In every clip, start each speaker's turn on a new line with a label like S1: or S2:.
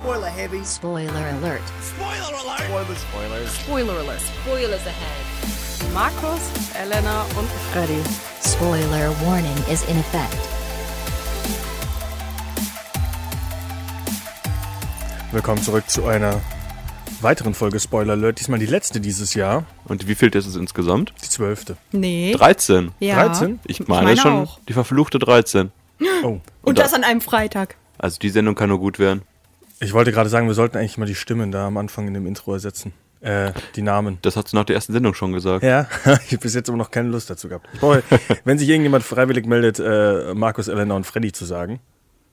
S1: Spoiler heavy.
S2: Spoiler alert.
S1: Spoiler alert. Spoilers. Spoilers.
S2: Spoiler alert. Spoilers ahead.
S3: Markus, Elena und Freddy.
S2: Spoiler warning is in effect.
S4: Willkommen zurück zu einer weiteren Folge Spoiler Alert. Diesmal die letzte dieses Jahr,
S5: Und wie viel ist es insgesamt?
S4: die zwölfte.
S3: Nee.
S5: 13.
S3: Ja.
S4: 13?
S5: Ich meine, schon
S3: auch.
S5: die verfluchte 13.
S4: Oh,
S3: Und das an einem Freitag.
S5: Also die Sendung kann nur gut werden.
S4: Ich wollte gerade sagen, wir sollten eigentlich mal die Stimmen da am Anfang in dem Intro ersetzen. Äh, die Namen.
S5: Das hast du nach der ersten Sendung schon gesagt.
S4: Ja, ich habe bis jetzt immer noch keine Lust dazu gehabt. Brauche, wenn sich irgendjemand freiwillig meldet, äh, Markus, Elena und Freddy zu sagen,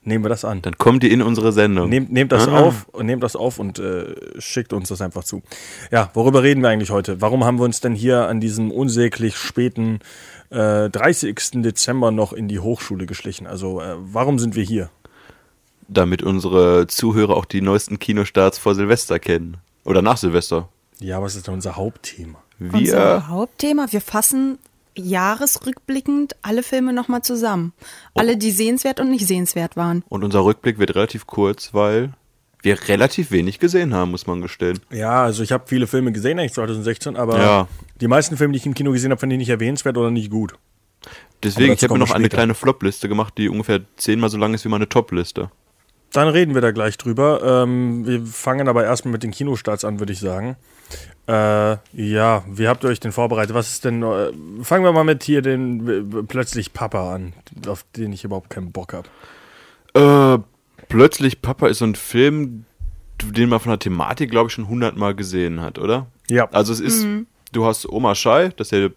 S4: nehmen wir das an.
S5: Dann kommt die in unsere Sendung.
S4: Nehmt, nehmt das
S5: Ah.
S4: auf und nehmt das auf und äh, schickt uns das einfach zu. Ja, worüber reden wir eigentlich heute? Warum haben wir uns denn hier an diesem unsäglich späten äh, 30. Dezember noch in die Hochschule geschlichen? Also äh, warum sind wir hier?
S5: Damit unsere Zuhörer auch die neuesten Kinostarts vor Silvester kennen. Oder nach Silvester.
S4: Ja, was ist denn unser Hauptthema?
S3: Unser
S5: Wir,
S3: Hauptthema, wir fassen jahresrückblickend alle Filme nochmal zusammen. Alle, die sehenswert und nicht sehenswert waren.
S5: und unser Rückblick wird relativ kurz, weil wir relativ wenig gesehen haben, muss man gestehen.
S4: Ja, also ich habe viele Filme gesehen, eigentlich 2016, aber
S5: Ja.
S4: die meisten Filme, die ich im Kino gesehen habe, fand ich nicht erwähnenswert oder nicht gut.
S5: Deswegen, ich habe mir noch
S4: wir
S5: eine
S4: später.
S5: kleine Flop-Liste gemacht, die ungefähr zehnmal so lang ist wie meine Top-Liste.
S4: Dann reden wir da gleich drüber. Ähm, wir fangen aber erstmal mit den Kinostarts an, würde ich sagen. Äh, ja, wie habt ihr euch denn vorbereitet? Was ist denn. Äh, fangen wir mal mit hier den äh, plötzlich Papa an, auf den ich überhaupt keinen Bock habe.
S5: Äh, plötzlich Papa ist so ein Film, den man von der Thematik, glaube ich, schon hundertmal gesehen hat, oder?
S4: Ja.
S5: Also es ist, du hast Oma Schei, das ist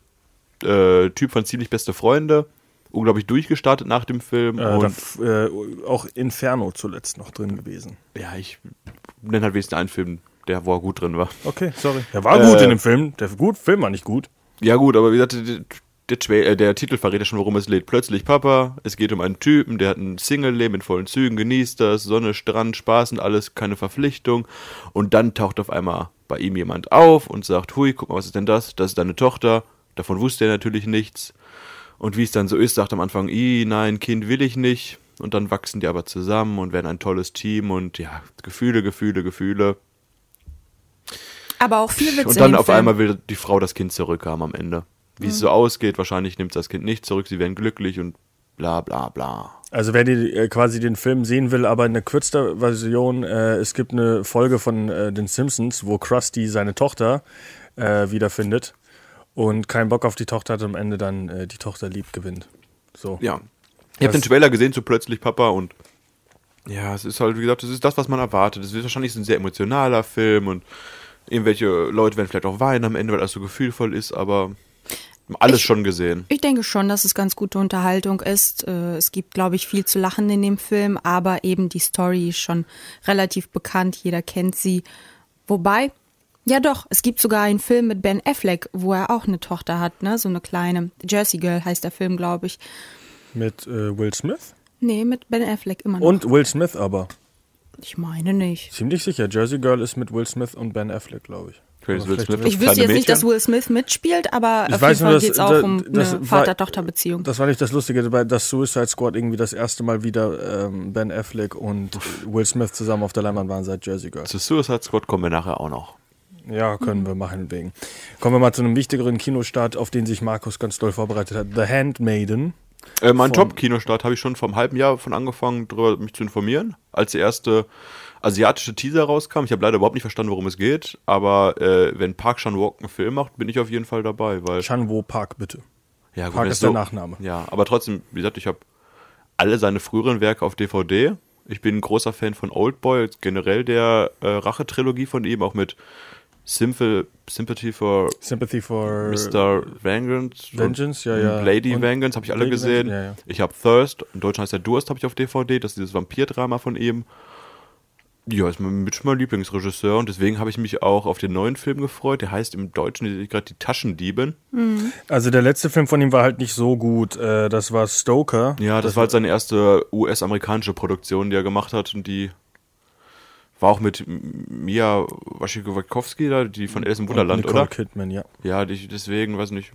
S5: der äh, Typ von ziemlich beste Freunde, unglaublich durchgestartet nach dem Film.
S4: Äh,
S5: und
S4: da, äh, auch Inferno zuletzt noch drin gewesen.
S5: ja, ich nenne halt wenigstens einen Film, der wo er gut drin war.
S4: Okay, sorry. Der war gut
S5: Äh,
S4: in dem Film. Der gut, Film war nicht gut.
S5: Ja gut, aber wie gesagt, der, äh, der Titel verrät ja schon, worum es geht. Plötzlich Papa, es geht um einen Typen, der hat ein Single-Leben in vollen Zügen, genießt das, Sonne, Strand, Spaß und alles, keine Verpflichtung. Und dann taucht auf einmal bei ihm jemand auf und sagt, hui, guck mal, was ist denn das? Das ist deine Tochter. Davon wusste er natürlich nichts. Und wie es dann so ist, sagt am Anfang, i, nein, Kind will ich nicht. Und dann wachsen die aber zusammen und werden ein tolles Team und ja, Gefühle, Gefühle, Gefühle.
S3: Aber auch viel Witze
S5: Und dann
S3: in dem
S5: auf
S3: Film.
S5: einmal will die Frau das Kind zurückhaben am Ende. Wie es so ausgeht, wahrscheinlich nimmt das Kind nicht zurück, sie werden glücklich und bla bla bla.
S4: Also wer die, äh, quasi den Film sehen will, aber in einer kürzter Version, äh, es gibt eine Folge von äh, den Simpsons, wo Krusty seine Tochter äh, wiederfindet und keinen Bock auf die Tochter hat und am Ende dann äh, die Tochter lieb gewinnt. So.
S5: Ja. Ich habe den Trailer gesehen zu plötzlich Papa und ja, es ist halt, wie gesagt, das ist das, was man erwartet. Es wird wahrscheinlich ein sehr emotionaler Film und irgendwelche Leute werden vielleicht auch weinen am Ende, weil alles so gefühlvoll ist, aber alles
S3: Ich-
S5: schon gesehen.
S3: Ich denke schon, dass es ganz gute Unterhaltung ist. Äh, Es gibt, glaube ich, viel zu lachen in dem Film, aber eben die Story ist schon relativ bekannt. Jeder kennt sie. Wobei, ja doch, es gibt sogar einen Film mit Ben Affleck, wo er auch eine Tochter hat, ne? So eine kleine. Jersey Girl heißt der Film, glaube ich.
S4: Mit äh, Will Smith?
S3: Nee, mit Ben Affleck immer noch.
S4: Und Will Smith aber.
S3: Ich meine nicht.
S4: Ziemlich sicher. Jersey Girl ist mit Will Smith und Ben Affleck, glaube ich.
S5: Will Smith
S3: Ich wüsste jetzt nicht, dass
S5: Mädchen.
S3: Will Smith mitspielt, aber
S4: Ich
S3: auf
S4: weiß
S3: jeden
S4: nur,
S3: Fall
S4: dass-
S3: geht es auch um
S4: das
S3: eine Vater-Tochter-Beziehung.
S4: Das war nicht das Lustige, dabei, dass Suicide Squad irgendwie das erste Mal wieder ähm, Ben Affleck und Will Smith zusammen auf der Leinwand waren seit Jersey Girl.
S5: Zu Suicide Squad kommen wir nachher auch noch.
S4: Ja, können wir machen wegen. Kommen wir mal zu einem wichtigeren Kinostart, auf den sich Markus ganz doll vorbereitet hat. The Handmaiden.
S5: Äh, mein Top-Kinostart habe ich schon vor einem halben Jahr von angefangen, darüber mich zu informieren, als der erste asiatische Teaser rauskam. Ich habe leider überhaupt nicht verstanden, worum es geht, aber äh, wenn Park Chan-wook einen Film macht, bin ich auf jeden Fall dabei, weil
S4: Chanwo Park, bitte.
S5: ja, gut,
S4: Park ist
S5: es
S4: der Nachname.
S5: Ja, aber trotzdem, wie gesagt, ich habe alle seine früheren Werke auf DVD. Ich bin ein großer Fan von Oldboy, generell der äh, Rache-Trilogie von ihm, auch mit Simple, Sympathy for
S4: Sympathy for
S5: Mr. Vengeance.
S4: Vengeance, ja, ja.
S5: Lady
S4: Und
S5: Vengeance habe ich alle
S4: Lady
S5: gesehen.
S4: Vengeance, ja, ja.
S5: Ich habe Thirst, in Deutschland heißt der Durst, habe ich auf DVD. Das ist dieses Vampirdrama von ihm. Ja, ist mein, mit mein Lieblingsregisseur und deswegen habe ich mich auch auf den neuen Film gefreut. Der heißt im Deutschen gerade Die Taschendiebin.
S4: Also der letzte Film von ihm war halt nicht so gut. Äh, das war Stoker.
S5: Ja, das, war halt seine erste US-amerikanische Produktion, die er gemacht hat und die war auch mit Mia Wasikowski da, die von Alice im Wunderland,
S4: Nicole
S5: oder?
S4: Kidman, ja.
S5: Ja, die, deswegen, weiß nicht.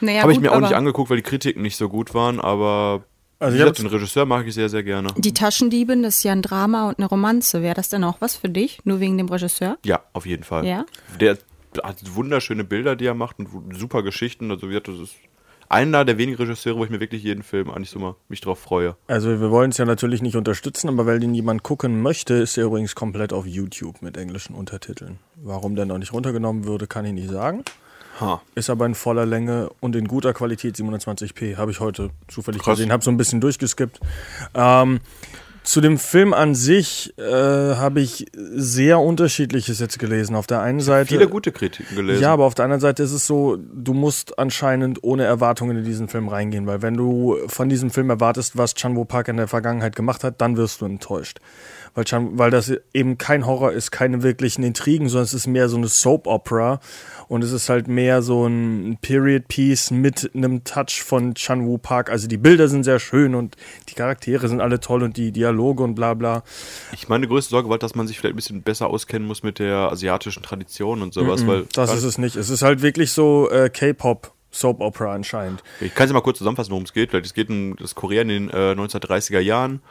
S3: Naja,
S5: Habe ich mir auch nicht angeguckt, weil die Kritiken nicht so gut waren, aber
S4: Also
S5: Wie gesagt, den Regisseur mag ich sehr, sehr gerne.
S3: Die Taschendiebin, das ist ja ein Drama und eine Romanze. Wäre das denn auch was für dich? Nur wegen dem Regisseur?
S5: Ja, auf jeden Fall.
S3: Ja?
S5: Der hat wunderschöne Bilder, die er macht und super Geschichten. Also wie gesagt, das ist einer der wenigen Regisseure, wo ich mir wirklich jeden Film eigentlich so mal mich drauf freue.
S4: Also wir wollen es ja natürlich nicht unterstützen, aber weil den jemand gucken möchte, ist er übrigens komplett auf YouTube mit englischen Untertiteln. Warum der noch nicht runtergenommen würde, kann ich nicht sagen.
S5: Ha.
S4: Ist aber in voller Länge und in guter Qualität 720p. Habe ich heute zufällig
S5: Krass.
S4: gesehen. Habe so ein bisschen durchgeskippt. Ähm, zu dem Film an sich äh, habe ich sehr unterschiedliches jetzt gelesen. Auf der einen Seite.
S5: Viele gute Kritiken gelesen.
S4: Ja, aber auf der anderen Seite ist es so, du musst anscheinend ohne Erwartungen in diesen Film reingehen, weil wenn du von diesem Film erwartest, was Chan Woo Park in der Vergangenheit gemacht hat, dann wirst du enttäuscht. Weil, Chan, weil das eben kein Horror ist, keine wirklichen Intrigen, sondern es ist mehr so eine Soap Opera und es ist halt mehr so ein Period Piece mit einem Touch von Chan Woo Park. Also die Bilder sind sehr schön und die Charaktere sind alle toll und die Dialoge und bla bla.
S5: Ich meine größte Sorge war, dass man sich vielleicht ein bisschen besser auskennen muss mit der asiatischen Tradition und sowas, weil
S4: Das ist es nicht. Es ist halt wirklich so äh, K-Pop Soap Opera anscheinend.
S5: Ich kann es mal kurz zusammenfassen, worum es geht. Es geht um das Korea in den äh, 1930er Jahren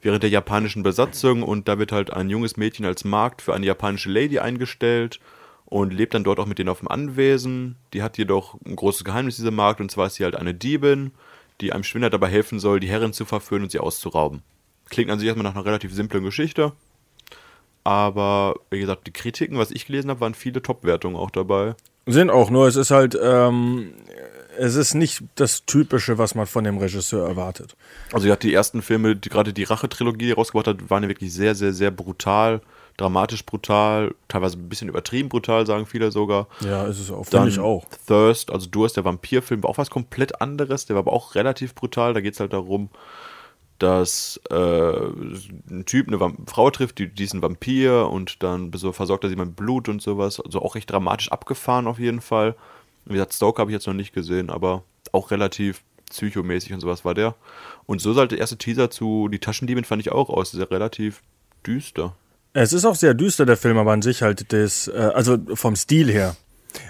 S5: während der japanischen Besatzung und da wird halt ein junges Mädchen als Markt für eine japanische Lady eingestellt und lebt dann dort auch mit denen auf dem Anwesen. Die hat jedoch ein großes Geheimnis, diese Markt, und zwar ist sie halt eine Diebin, die einem Schwindler dabei helfen soll, die Herrin zu verführen und sie auszurauben. Klingt an sich erstmal nach einer relativ simplen Geschichte, aber wie gesagt, die Kritiken, was ich gelesen habe, waren viele Top-Wertungen auch dabei.
S4: Sind auch, nur es ist halt, ähm, es ist nicht das Typische, was man von dem Regisseur erwartet.
S5: Also ja, die ersten Filme, die gerade die Rache-Trilogie die rausgebracht hat, waren ja wirklich sehr, sehr, sehr brutal, dramatisch brutal, teilweise ein bisschen übertrieben brutal, sagen viele sogar.
S4: Ja, ist es auch, finde ich auch.
S5: Thirst, also Durst, der Vampirfilm, war auch was komplett anderes, der war aber auch relativ brutal. Da geht es halt darum, dass äh, ein Typ eine Vamp Frau trifft, die, die ist ein Vampir und dann so versorgt er sie mit Blut und sowas. Also auch recht dramatisch abgefahren auf jeden Fall. Wie gesagt, Stoker habe ich jetzt noch nicht gesehen, aber auch relativ psychomäßig und sowas war der. Und so sah der erste Teaser zu Die Taschendiebin fand ich auch aus, sehr relativ düster.
S4: Es ist auch sehr düster, der Film, aber an sich halt das, äh, also vom Stil her.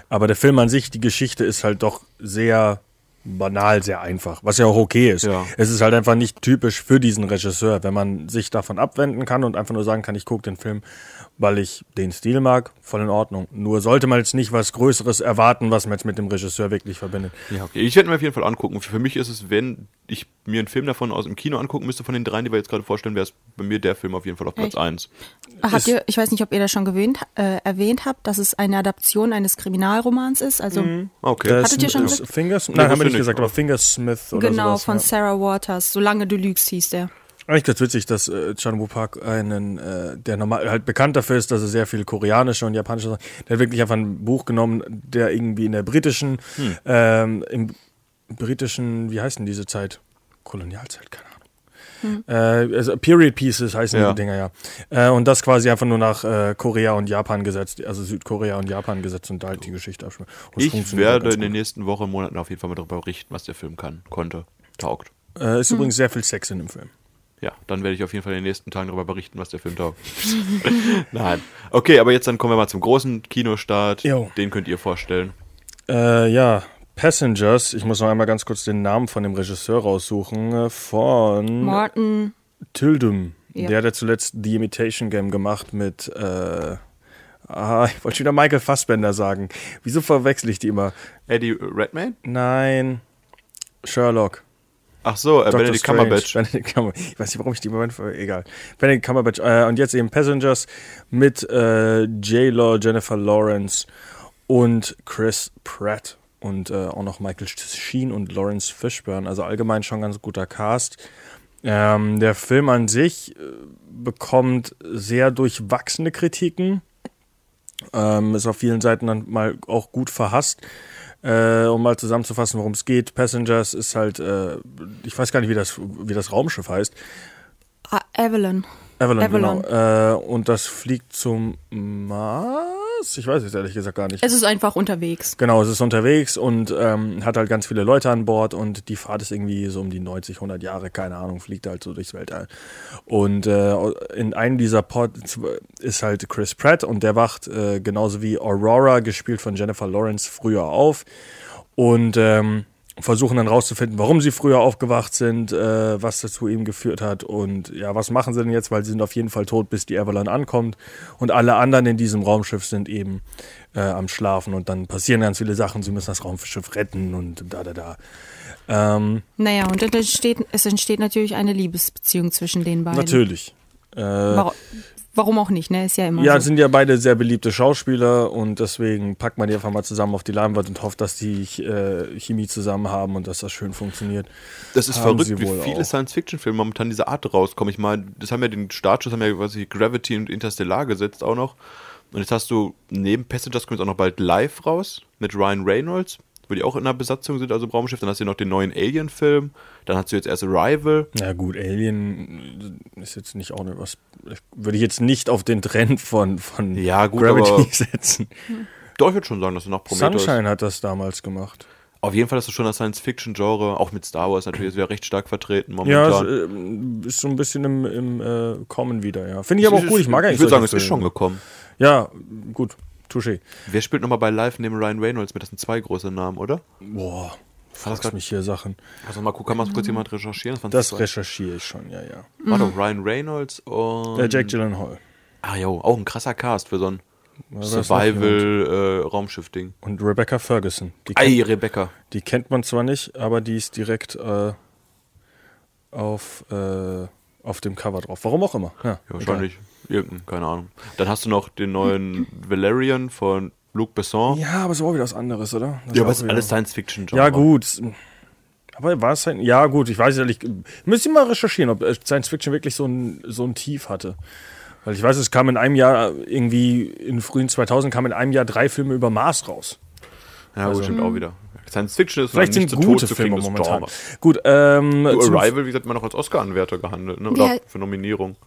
S4: Aber der Film an sich, die Geschichte ist halt doch sehr banal, sehr einfach, was ja auch okay ist.
S5: Ja.
S4: Es ist halt einfach nicht typisch für diesen Regisseur, wenn man sich davon abwenden kann und einfach nur sagen kann, ich gucke den Film, weil ich den Stil mag, voll in Ordnung. Nur sollte man jetzt nicht was Größeres erwarten, was man jetzt mit dem Regisseur wirklich verbindet.
S5: Ja, okay. Ich werde mir auf jeden Fall angucken. Für mich ist es, wenn ich mir einen Film davon aus dem Kino angucken müsste, von den dreien, die wir jetzt gerade vorstellen, wäre es bei mir der Film auf jeden Fall auf Platz
S3: Echt?
S5: 1.
S3: Habt ihr, ich weiß nicht, ob ihr das schon gewöhnt, äh, erwähnt habt, dass es eine Adaption eines Kriminalromans ist. Also
S5: Okay.
S4: Das
S3: Hattet ihr schon?
S4: Fingers?
S5: Nee,
S4: Nein, haben wir nicht gesagt, aber
S5: aber-
S4: Fingersmith oder
S3: genau
S4: sowas.
S3: von
S4: ja.
S3: Sarah Waters. Solange du lügst, hieß der.
S4: Eigentlich ganz witzig, dass äh, Chan Woo Park einen, äh, der normal halt bekannt dafür ist, dass er sehr viel koreanische und japanische Sachen, der hat wirklich einfach ein Buch genommen, der irgendwie in der britischen,
S5: Hm.
S4: ähm, im britischen, wie heißt denn diese Zeit? Kolonialzeit, keine Ahnung. Äh, also Period Pieces heißen
S5: Ja.
S4: die Dinger ja. Äh, und das quasi einfach nur nach äh, Korea und Japan gesetzt, also Südkorea und Japan gesetzt und da halt die Geschichte abspielen. Es
S5: Ich werde in den nächsten Wochen, Monaten auf jeden Fall mal darüber berichten, was der Film kann, konnte, taugt.
S4: Äh, ist übrigens sehr viel Sex in dem Film.
S5: Ja, dann werde ich auf jeden Fall in den nächsten Tagen darüber berichten, was der Film taugt. Nein. Okay, aber jetzt dann kommen wir mal zum großen Kinostart.
S4: Jo.
S5: Den könnt ihr vorstellen.
S4: Äh, ja, Passengers. Ich muss noch einmal ganz kurz den Namen von dem Regisseur raussuchen. äh, Von
S3: Morton.
S4: Tildum.
S3: Ja.
S4: Der hat ja zuletzt The Imitation Game gemacht mit. Äh, ah, ich wollte schon wieder Michael Fassbender sagen. Wieso verwechsel ich die immer?
S5: Eddie Redmayne?
S4: Nein. Sherlock.
S5: Ach so, äh. Benedict. Cumberbatch.
S4: Benedict Cumberbatch. Ich weiß nicht, warum ich die immer egal. Benedict Cumberbatch. Äh, und jetzt eben Passengers mit äh, J-Lo, Jennifer Lawrence und Chris Pratt. Und äh, auch noch Michael Sheen und Lawrence Fishburne. Also allgemein schon ganz guter Cast. Ähm, der Film an sich äh, bekommt sehr durchwachsene Kritiken. Ähm, ist auf vielen Seiten dann mal auch gut verhasst. Äh, um mal zusammenzufassen, worum es geht. Passengers ist halt, äh, ich weiß gar nicht, wie das, wie das Raumschiff heißt.
S3: Ah, Evelyn.
S4: Avalon,
S3: Avalon.
S4: genau. Äh, und das fliegt zum Mars? Ich weiß es ehrlich gesagt gar nicht.
S3: Es ist einfach unterwegs.
S4: Genau, es ist unterwegs und ähm, hat halt ganz viele Leute an Bord und die Fahrt ist irgendwie so um die 90, 100 Jahre, keine Ahnung, fliegt halt so durchs Weltall. Und äh, in einem dieser Pods ist halt Chris Pratt und der wacht äh, genauso wie Aurora, gespielt von Jennifer Lawrence, früher auf und ähm, versuchen dann rauszufinden, warum sie früher aufgewacht sind, äh, was dazu ihm geführt hat und ja, was machen sie denn jetzt, weil sie sind auf jeden Fall tot, bis die Avalon ankommt und alle anderen in diesem Raumschiff sind eben äh, am Schlafen und dann passieren ganz viele Sachen, sie müssen das Raumschiff retten und da, da, da. Ähm,
S3: Naja, und entsteht, es entsteht natürlich eine Liebesbeziehung zwischen den beiden.
S4: natürlich. Äh,
S3: Warum, warum auch nicht, ne? Ist ja immer
S4: Ja,
S3: so.
S4: sind ja beide sehr beliebte Schauspieler und deswegen packt man die einfach mal zusammen auf die Leinwand und hofft, dass die äh, Chemie zusammen haben und dass das schön funktioniert.
S5: Das ist
S4: Haben
S5: verrückt, wie viele. Science-Fiction-Filme momentan diese Art rauskommen. Ich meine, das haben ja den Startschuss, haben ja quasi Gravity und Interstellar gesetzt auch noch. Und jetzt hast du neben Passengers kommt auch noch bald Live raus mit Ryan Reynolds, wo die auch in einer Besatzung sind, also im Raumschiff. Dann hast du noch den neuen Alien-Film. Dann hast du jetzt erst Arrival.
S4: Ja gut, Alien ist jetzt nicht auch ne, was, würde ich jetzt nicht auf den Trend von, von
S5: Ja, gut,
S4: Gravity setzen.
S5: Doch, ich würde schon sagen, dass du noch Prometheus.
S4: Sunshine hat das damals gemacht.
S5: Auf jeden Fall hast du schon das Science-Fiction-Genre, auch mit Star Wars natürlich, ist wieder recht stark vertreten
S4: Ja,
S5: momentan.
S4: äh, ist so ein bisschen im, im äh, Kommen wieder, ja. Finde ich aber auch gut, ich mag eigentlich
S5: Ich würde sagen, es ist schon gekommen.
S4: Ja, gut, touché.
S5: Wer spielt nochmal bei Live neben Ryan Reynolds mit? Das sind zwei große Namen, oder?
S4: Boah,
S5: das
S4: fragst
S5: grad-
S4: mich hier Sachen.
S5: Also mal gucken, kann mal kurz jemand recherchieren?
S4: Das
S5: zwei.
S4: recherchiere ich schon, ja, ja.
S5: War doch Ryan Reynolds und.
S4: Der Jake Gyllenhaal.
S5: Ah, jo, auch ein krasser Cast für so ein Survival-Raumschiff-Ding.
S4: Und Rebecca Ferguson. Die,
S5: Ei,
S4: kennt,
S5: Rebecca.
S4: die kennt man zwar nicht, aber die ist direkt äh, auf, äh, auf dem Cover drauf. Warum auch immer. Ja,
S5: Ja, wahrscheinlich irgendein, keine Ahnung. Dann hast du noch den neuen Valerian von Luc Besson.
S4: Ja, aber es war wieder was anderes, oder? Das
S5: Ja, aber es ist alles Science-Fiction.
S4: Ja, gut. Aber war es ein. Ja, gut, ich weiß ja nicht. Müsste ich mal recherchieren, ob äh, Science Fiction wirklich so ein, so ein Tief hatte. Weil ich weiß, es kam in einem Jahr, irgendwie in frühen 2000 kamen in einem Jahr drei Filme über Mars raus.
S5: Ja, gut, stimmt auch wieder. Science-Fiction ist
S4: Vielleicht
S5: nicht
S4: sind
S5: zu
S4: gute
S5: tot zu
S4: Filme momentan.
S5: Genre.
S4: Gut, ähm.
S5: Arrival, wie gesagt, immer noch als Oscar-Anwärter gehandelt, ne? oder
S3: Ja.
S5: für Nominierung.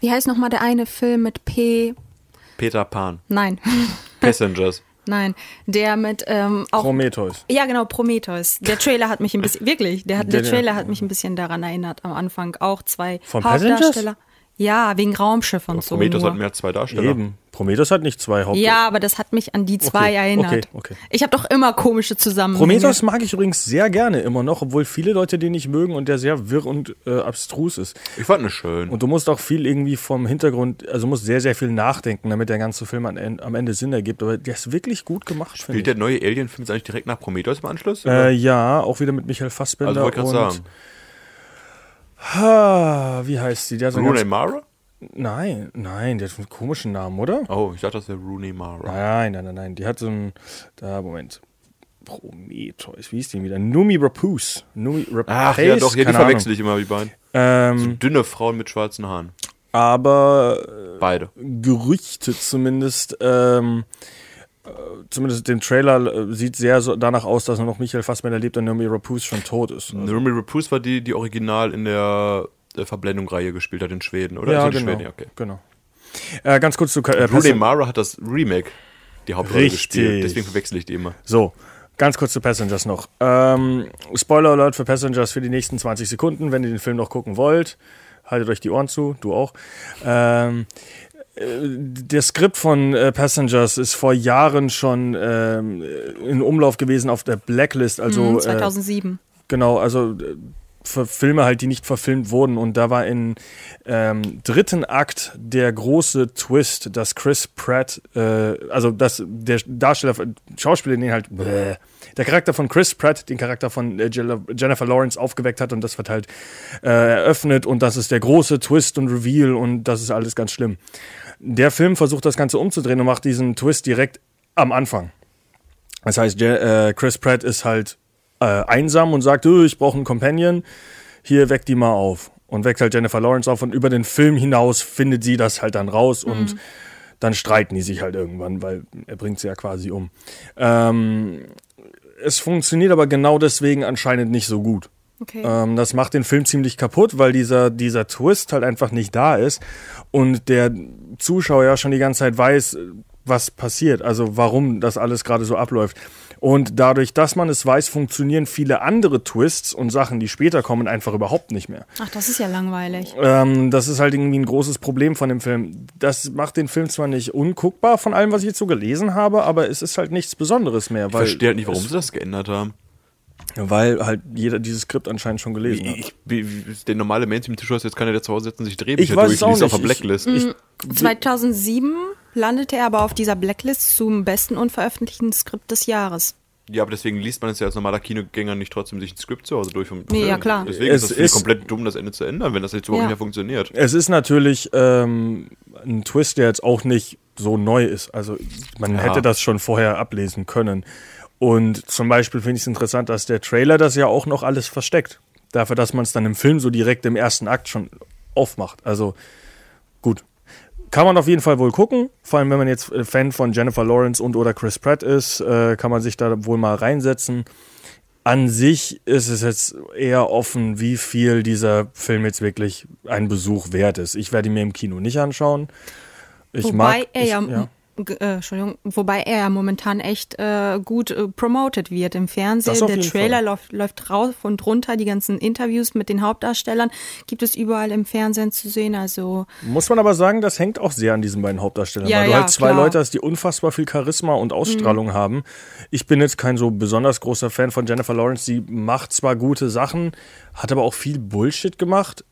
S3: Wie heißt nochmal der eine Film mit P?
S5: Peter Pan,
S3: Nein,
S5: Passengers.
S3: nein, der mit ähm, auch.
S4: Prometheus.
S3: ja, genau, Prometheus. Der Trailer hat mich ein bisschen, wirklich, der, hat, der
S4: Der-
S3: Trailer hat mich ein bisschen daran erinnert am Anfang. Auch zwei
S4: Von
S3: Hauptdarsteller. Ja, wegen Raumschiff und so.
S5: Prometheus
S3: nur.
S5: hat mehr als zwei Darsteller.
S4: Eben. Prometheus hat nicht zwei Haupt.
S3: Ja, aber das hat mich an die zwei
S4: Okay,
S3: erinnert.
S4: okay, okay.
S3: Ich habe doch immer komische Zusammenhänge.
S4: Prometheus mag ich übrigens sehr gerne immer noch, obwohl viele Leute den nicht mögen und der sehr wirr und äh, abstrus ist.
S5: Ich fand es schön.
S4: Und du musst auch viel irgendwie vom Hintergrund, also musst sehr, sehr viel nachdenken, damit der ganze Film am Ende, am Ende Sinn ergibt. Aber der ist wirklich gut gemacht, finde
S5: Spielt
S4: ich.
S5: der neue Alien-Film jetzt eigentlich direkt nach Prometheus im Anschluss?
S4: Äh, ja, auch wieder mit Michael Fassbender.
S5: also wollte gerade sagen.
S4: Ah, wie heißt sie? Der ganz,
S5: Mara?
S4: Nein, nein, der hat einen komischen Namen, oder?
S5: Oh, ich dachte, das wäre Rooney Mara.
S4: Nein, nein, nein, nein. Die hat so einen. Da, Moment. Prometheus, wie hieß die wieder? Numi Rapace. Numi Rapace.
S5: Ach ja, doch, ja, die verwechsel ich immer, die beiden.
S4: Ähm,
S5: Dünne Frauen mit schwarzen Haaren.
S4: aber
S5: Beide.
S4: Gerüchte zumindest, ähm, äh, zumindest dem Trailer äh, sieht sehr so danach aus, dass nur noch Michael Fassbender lebt und Numi Rapace schon tot ist. Also,
S5: Rooney Rapace war die, die original in der äh, Verblendung-Reihe gespielt hat in Schweden, oder?
S4: ja,
S5: Also in
S4: genau.
S5: Schweden, ja, okay.
S4: genau. Äh, ganz kurz zu äh, Passen-
S5: Mara hat das Remake die Hauptrolle
S4: Richtig.
S5: gespielt. Deswegen verwechsel ich die immer.
S4: So, ganz kurz zu Passengers noch. Ähm, Spoiler Alert für Passengers für die nächsten 20 Sekunden, wenn ihr den Film noch gucken wollt. Haltet euch die Ohren zu, du auch. Ähm, äh, der Skript von äh, Passengers ist vor Jahren schon ähm, in Umlauf gewesen auf der Blacklist. Also
S3: Mhm,
S4: äh,
S3: 2007.
S4: Genau, also äh, Filme halt, die nicht verfilmt wurden. Und da war im ähm, dritten Akt der große Twist, dass Chris Pratt, äh, also dass der Darsteller, Schauspieler, den halt, bäh, der Charakter von Chris Pratt, den Charakter von äh, Jennifer Lawrence aufgeweckt hat und das wird halt äh, eröffnet und das ist der große Twist und Reveal und das ist alles ganz schlimm. Der Film versucht das Ganze umzudrehen und macht diesen Twist direkt am Anfang. Das heißt, äh, Chris Pratt ist halt äh, einsam und sagt, "Oh, ich brauche einen Companion, hier weckt die mal auf. Und weckt halt Jennifer Lawrence auf und über den Film hinaus findet sie das halt dann raus und dann streiten die sich halt irgendwann, weil er bringt sie ja quasi um. Ähm, es funktioniert aber genau deswegen anscheinend nicht so gut.
S3: Okay.
S4: Ähm, das macht den Film ziemlich kaputt, weil dieser, dieser Twist halt einfach nicht da ist und der Zuschauer ja schon die ganze Zeit weiß, was passiert, also warum das alles gerade so abläuft. Und dadurch, dass man es weiß, funktionieren viele andere Twists und Sachen, die später kommen, einfach überhaupt nicht mehr.
S3: Ach, das ist ja langweilig.
S4: Ähm, das ist halt irgendwie ein großes Problem von dem Film. Das macht den Film zwar nicht unguckbar von allem, was ich jetzt so gelesen habe, aber es ist halt nichts Besonderes mehr.
S5: Ich
S4: Weil
S5: verstehe halt nicht, warum sie das geändert haben.
S4: Weil halt jeder dieses Skript anscheinend schon gelesen hat.
S5: Ich, wie, wie, der normale Mainstream-Zuschauer ist jetzt keiner, der zu Hause sitzt und sich Drehbücher
S4: Ich weiß es auch
S5: durchliest auf der
S4: nicht.
S5: Blacklist.
S3: Mhm. 2007 landete er aber auf dieser Blacklist zum besten unveröffentlichten Skript des Jahres.
S5: ja, aber deswegen liest man es ja als normaler Kinogänger nicht trotzdem sich ein Skript zu Hause durch vom
S3: Nee, ja, klar.
S5: Deswegen
S4: Es
S5: ist es komplett dumm, das Ende zu ändern, wenn das jetzt überhaupt
S3: Ja.
S5: nicht mehr funktioniert.
S4: Es ist natürlich ähm, ein Twist, der jetzt auch nicht so neu ist. Also man
S5: Ja.
S4: hätte das schon vorher ablesen können. Und zum Beispiel finde ich es interessant, dass der Trailer das ja auch noch alles versteckt. Dafür, dass man es dann im Film so direkt im ersten Akt schon aufmacht. Also gut. Kann man auf jeden Fall wohl gucken. Vor allem, wenn man jetzt äh, Fan von Jennifer Lawrence und oder Chris Pratt ist, äh, kann man sich da wohl mal reinsetzen. An sich ist es jetzt eher offen, wie viel dieser Film jetzt wirklich ein Besuch wert ist. Ich werde ihn mir im Kino nicht anschauen. Ich
S3: Wobei
S4: mag,
S3: er
S4: ich,
S3: ja, Äh, Entschuldigung, wobei er ja momentan echt äh, gut äh, promoted wird im Fernsehen. Der Trailer
S4: Fall.
S3: läuft, läuft rauf und runter, die ganzen Interviews mit den Hauptdarstellern gibt es überall im Fernsehen zu sehen. Also
S4: Muss man aber sagen, das hängt auch sehr an diesen beiden Hauptdarstellern,
S3: Ja,
S4: weil du
S3: ja,
S4: halt zwei
S3: klar.
S4: Leute hast, die unfassbar viel Charisma und Ausstrahlung haben. Ich bin jetzt kein so besonders großer Fan von Jennifer Lawrence. Sie macht zwar gute Sachen, hat aber auch viel Bullshit gemacht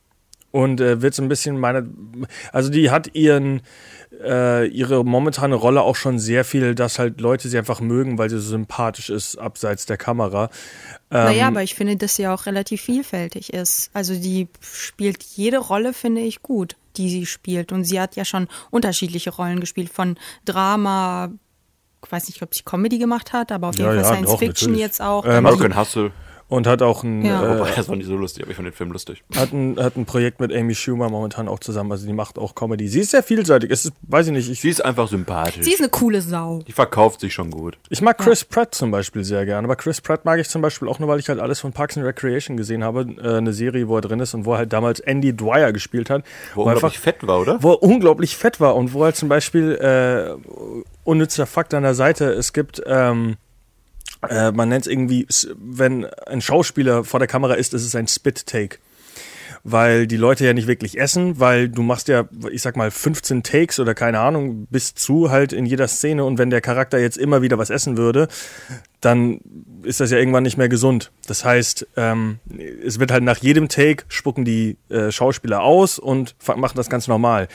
S4: und äh, wird so ein bisschen meine, also die hat ihren äh, ihre momentane Rolle auch schon sehr viel, dass halt Leute sie einfach mögen, weil sie so sympathisch ist abseits der Kamera. Ähm,
S3: naja, aber ich finde, dass sie auch relativ vielfältig ist. Also die spielt jede Rolle, finde ich, gut, die sie spielt. Und sie hat ja schon unterschiedliche Rollen gespielt, von Drama, ich weiß nicht, ob sie Comedy gemacht hat, aber auf jeden
S4: Ja,
S3: Fall
S4: ja,
S3: Science
S4: doch,
S3: Fiction
S4: natürlich.
S3: jetzt auch.
S4: Ähm,
S3: Dann
S5: American Hustle.
S4: Und hat auch ein,
S3: Ja.
S4: äh,
S5: Wobei, das war nicht so lustig, aber ich fand den Film lustig.
S4: hat ein, hat ein Projekt mit Amy Schumer momentan auch zusammen. Also die macht auch Comedy. Sie ist sehr vielseitig. Es ist, weiß ich nicht, ich,
S5: Sie ist einfach sympathisch.
S3: sie ist eine coole Sau.
S5: die verkauft sich schon gut.
S4: ich mag Chris Pratt zum Beispiel sehr gern. Aber Chris Pratt mag ich zum Beispiel auch nur, weil ich halt alles von Parks and Recreation gesehen habe. Äh, eine Serie, wo er drin ist und wo er halt damals Andy Dwyer gespielt hat.
S5: Wo
S4: er
S5: unglaublich fett war, oder?
S4: wo er unglaublich fett war und wo er zum Beispiel, äh, unnützer Fakt an der Seite, es gibt, ähm, äh, man nennt es irgendwie, wenn ein Schauspieler vor der Kamera ist, ist es ein Spit-Take. Weil die Leute ja nicht wirklich essen, weil du machst ja, ich sag mal, 15 Takes oder keine Ahnung, bis zu halt in jeder Szene und wenn der Charakter jetzt immer wieder was essen würde, dann ist das ja irgendwann nicht mehr gesund. Das heißt, ähm, es wird halt nach jedem Take spucken die äh, Schauspieler aus und machen das ganz normal.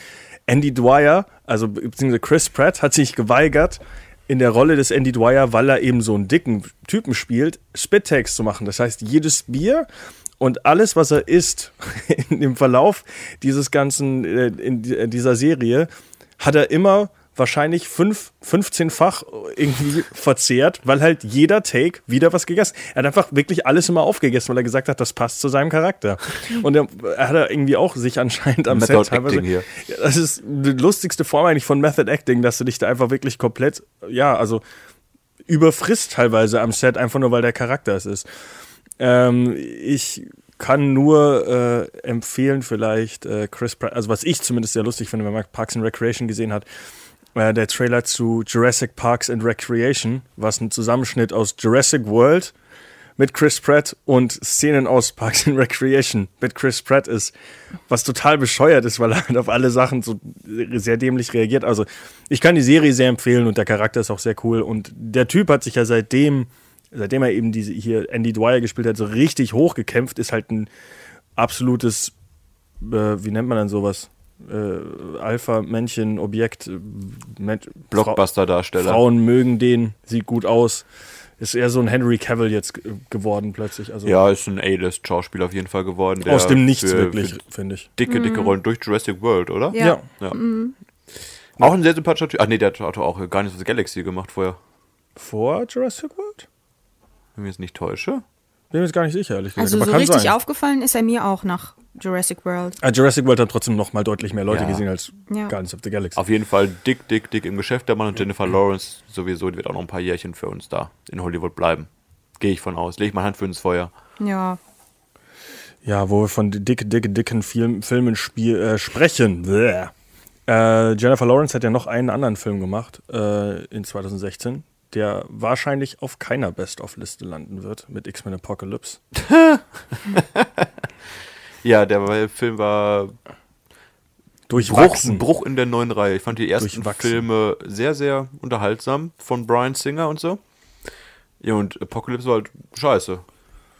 S4: Andy Dwyer, also be- beziehungsweise Chris Pratt, hat sich geweigert, in der Rolle des Andy Dwyer, weil er eben so einen dicken Typen spielt, Spit-Takes zu machen. Das heißt, jedes Bier und alles, was er isst dem Verlauf dieses ganzen, äh, in äh, dieser Serie, hat er immer wahrscheinlich fünf, 15-fach irgendwie verzehrt, weil halt jeder Take wieder was gegessen. Er hat einfach wirklich alles immer aufgegessen, weil er gesagt hat, das passt zu seinem Charakter. Und er, er hat irgendwie auch sich anscheinend am
S5: Method
S4: Set teilweise.
S5: Acting hier.
S4: Das ist die lustigste Form eigentlich von Method Acting, dass du dich da einfach wirklich komplett, ja, also überfrisst teilweise am Set, einfach nur weil der Charakter es ist. Ähm, ich kann nur äh, empfehlen, vielleicht äh, Chris Pratt, also was ich zumindest sehr lustig finde, wenn man Parks and Recreation gesehen hat, äh, der Trailer zu Jurassic Parks and Recreation, was ein Zusammenschnitt aus Jurassic World mit Chris Pratt und Szenen aus Parks and Recreation mit Chris Pratt ist, was total bescheuert ist, weil er halt auf alle Sachen so sehr dämlich reagiert. Also ich kann die Serie sehr empfehlen und der Charakter ist auch sehr cool und der Typ hat sich ja seitdem, seitdem er eben diese hier Andy Dwyer gespielt hat, so richtig hochgekämpft, ist halt ein absolutes, äh, wie nennt man dann sowas? Äh, Alpha-Männchen, Objekt, äh,
S5: Blockbuster-Darsteller.
S4: Frauen mögen den, sieht gut aus. Ist eher so ein Henry Cavill jetzt ge- geworden plötzlich. Also
S5: Ja, ist ein A-List-Schauspieler auf jeden Fall geworden. Der
S4: aus dem Nichts
S5: für,
S4: wirklich, finde ich.
S5: dicke, dicke Rollen durch Jurassic World, oder?
S3: Ja.
S4: Ja.
S5: Ja. Auch ein sehr sympathischer Typ. Ach nee, der hat auch Guardians of the Galaxy gemacht vorher.
S4: Vor Jurassic World?
S5: Wenn ich mich jetzt nicht täusche.
S4: Bin mir jetzt gar nicht sicher, ehrlich gesagt.
S3: Also
S4: aber
S3: so
S4: kann
S3: richtig
S4: sein.
S3: aufgefallen ist er mir auch nach Jurassic World.
S4: Ah, Jurassic World hat trotzdem noch mal deutlich mehr Leute
S5: Ja.
S4: gesehen als
S3: Ja.
S4: Guardians of the Galaxy.
S5: Auf jeden Fall dick, dick, dick im Geschäft der Mann und Jennifer Lawrence sowieso, die wird auch noch ein paar Jährchen für uns da in Hollywood bleiben. Gehe ich von aus. Leg ich meine Hand für ins Feuer.
S3: Ja.
S4: Ja, wo wir von dick, dick, dicken Film, Filmen spiel, äh, sprechen. Bäh. Äh, Jennifer Lawrence hat ja noch einen anderen Film gemacht äh, in 2016, der wahrscheinlich auf keiner Best-of-Liste landen wird mit X-Men Apocalypse.
S5: Ja, der Film war Bruch,
S4: Durchwachsen.
S5: Bruch in der neuen Reihe. Ich fand die ersten. Filme sehr, sehr unterhaltsam von Brian Singer und so. Ja, und Apocalypse war halt scheiße.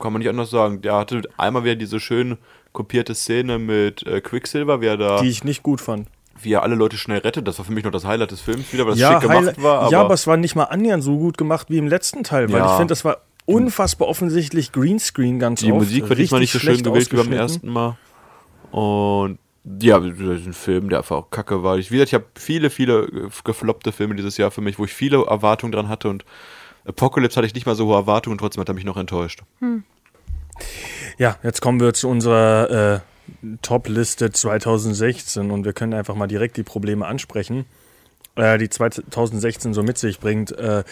S5: kann man nicht anders sagen. Der hatte einmal wieder diese schön kopierte Szene mit äh, Quicksilver, wie er da,
S4: Die ich nicht gut fand.
S5: wie er alle Leute schnell rettet. Das war für mich noch das Highlight des Films wieder, weil das
S4: Ja,
S5: schick gemacht
S4: Highlight-
S5: war. Aber
S4: ja, aber es war nicht mal annähernd so gut gemacht wie im letzten Teil, weil
S5: Ja.
S4: ich finde, das war unfassbar offensichtlich Greenscreen ganz
S5: die
S4: oft.
S5: Musik wird diesmal nicht so schön gewählt wie beim
S4: ausgeschnitten.
S5: ersten Mal. Und ja, das ist ein Film, der einfach auch kacke war. Ich, wie gesagt, ich habe viele, viele äh, gefloppte Filme dieses Jahr für mich, wo ich viele Erwartungen dran hatte und Apocalypse hatte ich nicht mal so hohe Erwartungen und trotzdem hat er mich noch enttäuscht.
S4: Ja, jetzt kommen wir zu unserer äh, Top-Liste 2016 und wir können einfach mal direkt die Probleme ansprechen, äh, die 2016 so mit sich bringt. Äh,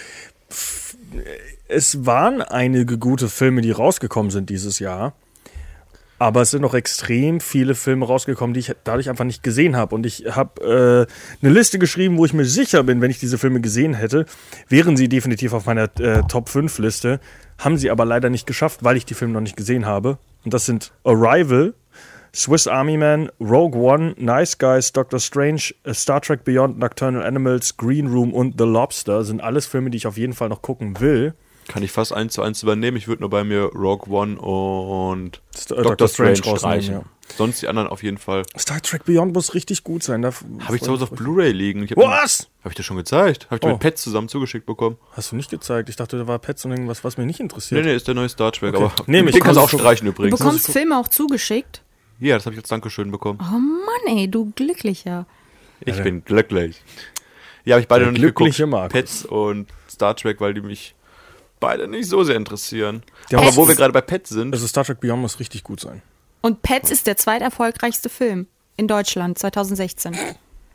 S4: es waren einige gute Filme, die rausgekommen sind dieses Jahr. Aber es sind noch extrem viele Filme rausgekommen, die ich dadurch einfach nicht gesehen habe. Und ich habe äh, eine Liste geschrieben, wo ich mir sicher bin, wenn ich diese Filme gesehen hätte, wären sie definitiv auf meiner äh, Top 5 Liste. Haben sie aber leider nicht geschafft, weil ich die Filme noch nicht gesehen habe. Und das sind Arrival, Swiss Army Man, Rogue One, Nice Guys, Doctor Strange, äh, Star Trek Beyond, Nocturnal Animals, Green Room und The Lobster. Sind alles Filme, die ich auf jeden Fall noch gucken will.
S5: Kann ich fast eins zu eins übernehmen. Ich würde nur bei mir Rogue One und
S4: St- äh,
S5: Doctor,
S4: Doctor
S5: Strange,
S4: Strange rausnehmen,
S5: streichen.
S4: ja.
S5: Sonst die anderen auf jeden Fall.
S4: Star Trek Beyond muss richtig gut sein. Da
S5: Habe ich zu Hause auf Blu-ray liegen. Ich hab
S4: Was?
S5: Habe ich dir schon gezeigt? Habe ich dir
S4: Oh.
S5: mit Pets zusammen zugeschickt bekommen?
S4: Hast du nicht gezeigt? Ich dachte, da war Pets und irgendwas, was mich nicht interessiert.
S5: Nee, nee, ist der neue Star Trek.
S4: Okay.
S5: Aber
S4: Nehm ich.
S5: den kannst du auch streichen
S3: Du
S5: übrigens.
S3: bekommst Filme auch zugeschickt.
S5: Ja, das habe ich als Dankeschön bekommen.
S3: Oh Mann, ey, du Glücklicher.
S5: Ich bin glücklich. Ja, habe ich beide
S4: Der
S5: noch nicht
S4: glückliche
S5: geguckt.
S4: Markus.
S5: Pets und Star Trek, weil die mich beide nicht so sehr interessieren.
S4: Der
S5: Aber
S4: Pets-
S5: wo wir gerade bei Pets sind,
S4: Also Star Trek Beyond muss richtig gut sein.
S3: Und Pets ist der zweiterfolgreichste Film in Deutschland 2016.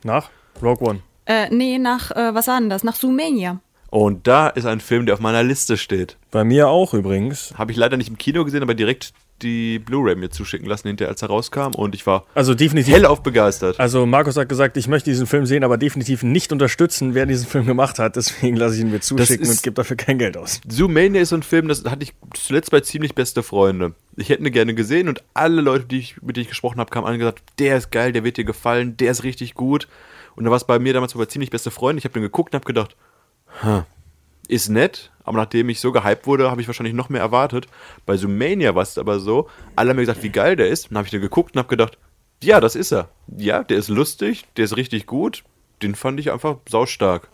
S4: Nach Rogue One.
S3: Äh, nee, nach, äh, was war denn das? Nach Zoomania.
S5: und da ist ein Film, der auf meiner Liste steht.
S4: Bei mir auch übrigens.
S5: Habe ich leider nicht im Kino gesehen, aber direkt die Blu-ray mir zuschicken lassen, hinterher als er rauskam. Und ich war
S4: Also definitiv.
S5: hellauf begeistert.
S4: Also Markus hat gesagt, ich möchte diesen Film sehen, aber definitiv nicht unterstützen, wer diesen Film gemacht hat. Deswegen lasse ich ihn mir zuschicken und gebe dafür kein Geld aus.
S5: Zoomania ist so ein Film, das hatte ich zuletzt bei ziemlich beste Freunde. Ich hätte ihn gerne gesehen und alle Leute, die ich, mit denen ich gesprochen habe, kamen an und gesagt, der ist geil, der wird dir gefallen, der ist richtig gut. Und da war es bei mir damals bei ziemlich beste Freunde. Ich habe den geguckt und habe gedacht, huh, ist nett, aber nachdem ich so gehypt wurde, habe ich wahrscheinlich noch mehr erwartet. Bei Zoomania war es aber so, alle haben mir gesagt, wie geil der ist. Dann habe ich den geguckt und habe gedacht, ja, das ist er. Ja, der ist lustig, der ist richtig gut. Den fand ich einfach saustark.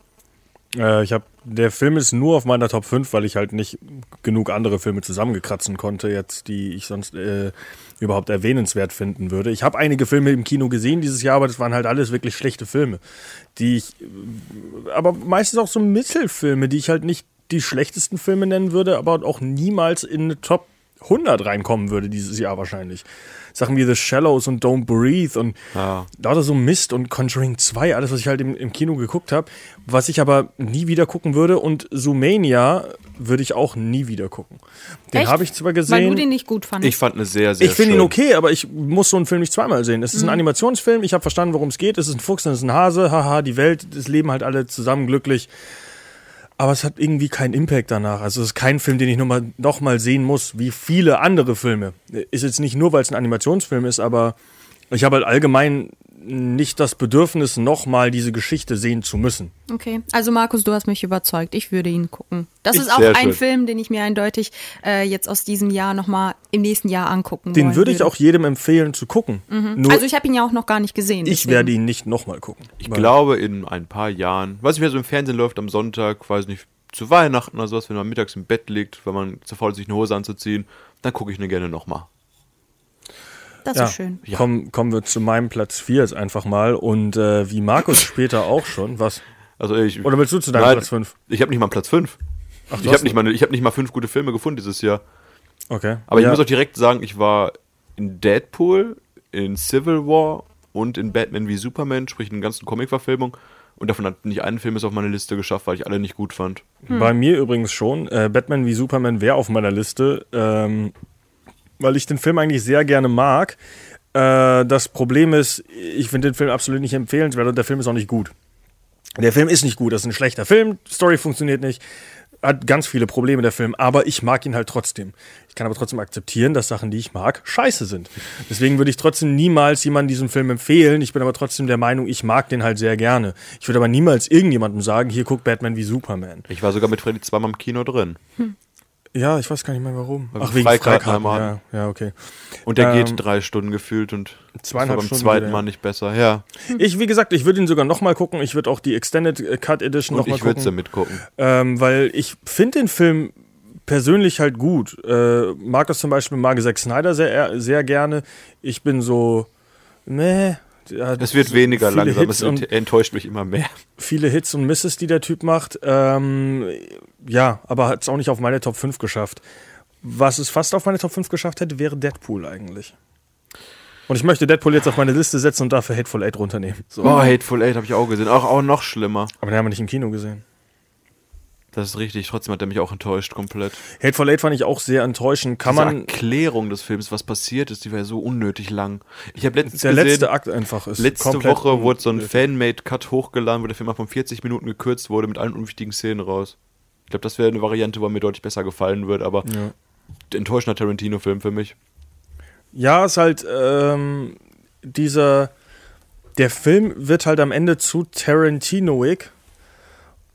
S4: Äh, ich habe, der Film ist nur auf meiner Top 5, weil ich halt nicht genug andere Filme zusammengekratzen konnte, jetzt, die ich sonst äh, überhaupt erwähnenswert finden würde. Ich habe einige Filme im Kino gesehen dieses Jahr, aber das waren halt alles wirklich schlechte Filme, die ich, aber meistens auch so Mittelfilme, die ich halt nicht die schlechtesten Filme nennen würde, aber auch niemals in eine Top 100 reinkommen würde dieses Jahr wahrscheinlich. Sachen wie The Shallows und Don't Breathe und
S5: Ja.
S4: lauter so Mist und Conjuring 2, alles, was ich halt im, im Kino geguckt habe, was ich aber nie wieder gucken würde und Zoomania würde ich auch nie wieder gucken. Den habe ich zwar
S3: Weil du
S4: gesehen.
S3: den nicht gut fandest.
S5: Ich fand eine sehr, sehr
S4: Ich finde ihn okay, aber ich muss so einen Film nicht zweimal sehen. Es ist ein Animationsfilm, ich habe verstanden, worum es geht. Es ist ein Fuchs, es ist ein Hase, haha, die Welt, das leben halt alle zusammen glücklich. Aber es hat irgendwie keinen Impact danach. Also es ist kein Film, den ich noch mal, noch mal sehen muss, wie viele andere Filme. Ist jetzt nicht nur, weil es ein Animationsfilm ist, aber ich habe halt allgemein nicht das Bedürfnis, noch mal diese Geschichte sehen zu müssen.
S3: Okay, also Markus, du hast mich überzeugt. Ich würde ihn gucken. Das
S5: Ich-
S3: ist auch ein
S5: schön.
S3: Film, den ich mir eindeutig äh, jetzt aus diesem Jahr nochmal im nächsten Jahr angucken
S4: Den
S3: wollen
S4: würde ich auch jedem empfehlen zu gucken. Nur
S3: Also ich habe ihn ja auch noch gar nicht gesehen.
S4: ich
S3: deswegen.
S4: werde ihn nicht noch mal gucken.
S5: Ich glaube, in ein paar Jahren, weiß nicht, wer so im Fernsehen läuft am Sonntag, weiß nicht, zu Weihnachten oder sowas, wenn man mittags im Bett liegt, wenn man zu faul ist, sich eine Hose anzuziehen, dann gucke ich ihn gerne nochmal.
S3: Das
S4: Ja,
S3: ist schön.
S4: Kommen, kommen wir zu meinem Platz 4 jetzt einfach mal. Und äh, wie Markus später auch schon, was?
S5: Also ich,
S4: Oder willst du zu deinem
S5: Nein,
S4: Platz 5?
S5: Ich habe nicht mal einen Platz 5.
S4: Ach,
S5: Ich habe nicht, mal- ich hab nicht mal fünf gute Filme gefunden dieses Jahr.
S4: Okay.
S5: Aber ich
S4: ja.
S5: muss auch direkt sagen, ich war in Deadpool, in Civil War und in Batman wie Superman, sprich in den ganzen Comic-Verfilmungen. Und davon hat nicht einen Film es auf meine Liste geschafft, weil ich alle nicht gut fand.
S4: Bei mir übrigens schon. Äh, Batman wie Superman wäre auf meiner Liste, ähm, weil ich den Film eigentlich sehr gerne mag. Äh, das Problem ist, ich finde den Film absolut nicht empfehlenswert und der Film ist auch nicht gut. Der Film ist nicht gut, das ist ein schlechter Film, Story funktioniert nicht, hat ganz viele Probleme der Film, aber ich mag ihn halt trotzdem. Ich kann aber trotzdem akzeptieren, dass Sachen, die ich mag, scheiße sind. Deswegen würde ich trotzdem niemals jemandem diesen Film empfehlen. Ich bin aber trotzdem der Meinung, ich mag den halt sehr gerne. Ich würde aber niemals irgendjemandem sagen, hier guck Batman wie Superman.
S5: Ich war sogar mit Freddy zweimal im Kino drin.
S4: Ja, ich weiß gar nicht mehr warum.
S5: Weil
S4: Ach, wegen
S5: Freikarten.
S4: Ja, ja, okay.
S5: Und der
S4: Ähm,
S5: geht drei Stunden gefühlt und
S4: zweieinhalb
S5: beim
S4: Stunden
S5: zweiten
S4: wieder,
S5: Mal nicht besser. Ja.
S4: Ich, wie gesagt, ich würde ihn sogar nochmal gucken. Ich würde auch die Extended Cut Edition nochmal
S5: ich würde
S4: gucken.
S5: damit gucken.
S4: Ähm, weil ich finde den Film persönlich halt gut. Äh, mag zum Beispiel, mag Zack Snyder sehr, sehr gerne. Ich bin so, meh.
S5: Es wird weniger langsam,
S4: Hits
S5: es enttäuscht mich immer mehr.
S4: viele Hits und Misses, die der Typ macht. Ähm, ja, aber hat es auch nicht auf meine Top 5 geschafft. Was es fast auf meine Top 5 geschafft hätte, wäre Deadpool eigentlich. Und ich möchte Deadpool jetzt auf meine Liste setzen und dafür Hateful Eight runternehmen. So.
S5: Oh, Hateful Eight habe ich auch gesehen. Auch, auch noch schlimmer.
S4: Aber den haben wir nicht im Kino gesehen.
S5: Das ist richtig. Trotzdem hat er mich auch enttäuscht komplett.
S4: Hateful Eight fand ich auch sehr enttäuschend. Kann
S5: Diese
S4: man.
S5: Erklärung des Films, was passiert ist, die war ja so unnötig lang. Ich habe letztens
S4: Der
S5: gesehen,
S4: letzte Akt einfach ist.
S5: letzte Woche wurde so ein. Fan-Made-Cut hochgeladen, wo der Film ab von 40 Minuten gekürzt wurde mit allen unwichtigen Szenen raus. Ich glaube, das wäre eine Variante, wo er mir deutlich besser gefallen wird, aber
S4: Ja.
S5: enttäuschender Tarantino-Film für mich.
S4: Ja, ist halt ähm, dieser. Der Film wird halt am Ende zu Tarantinoig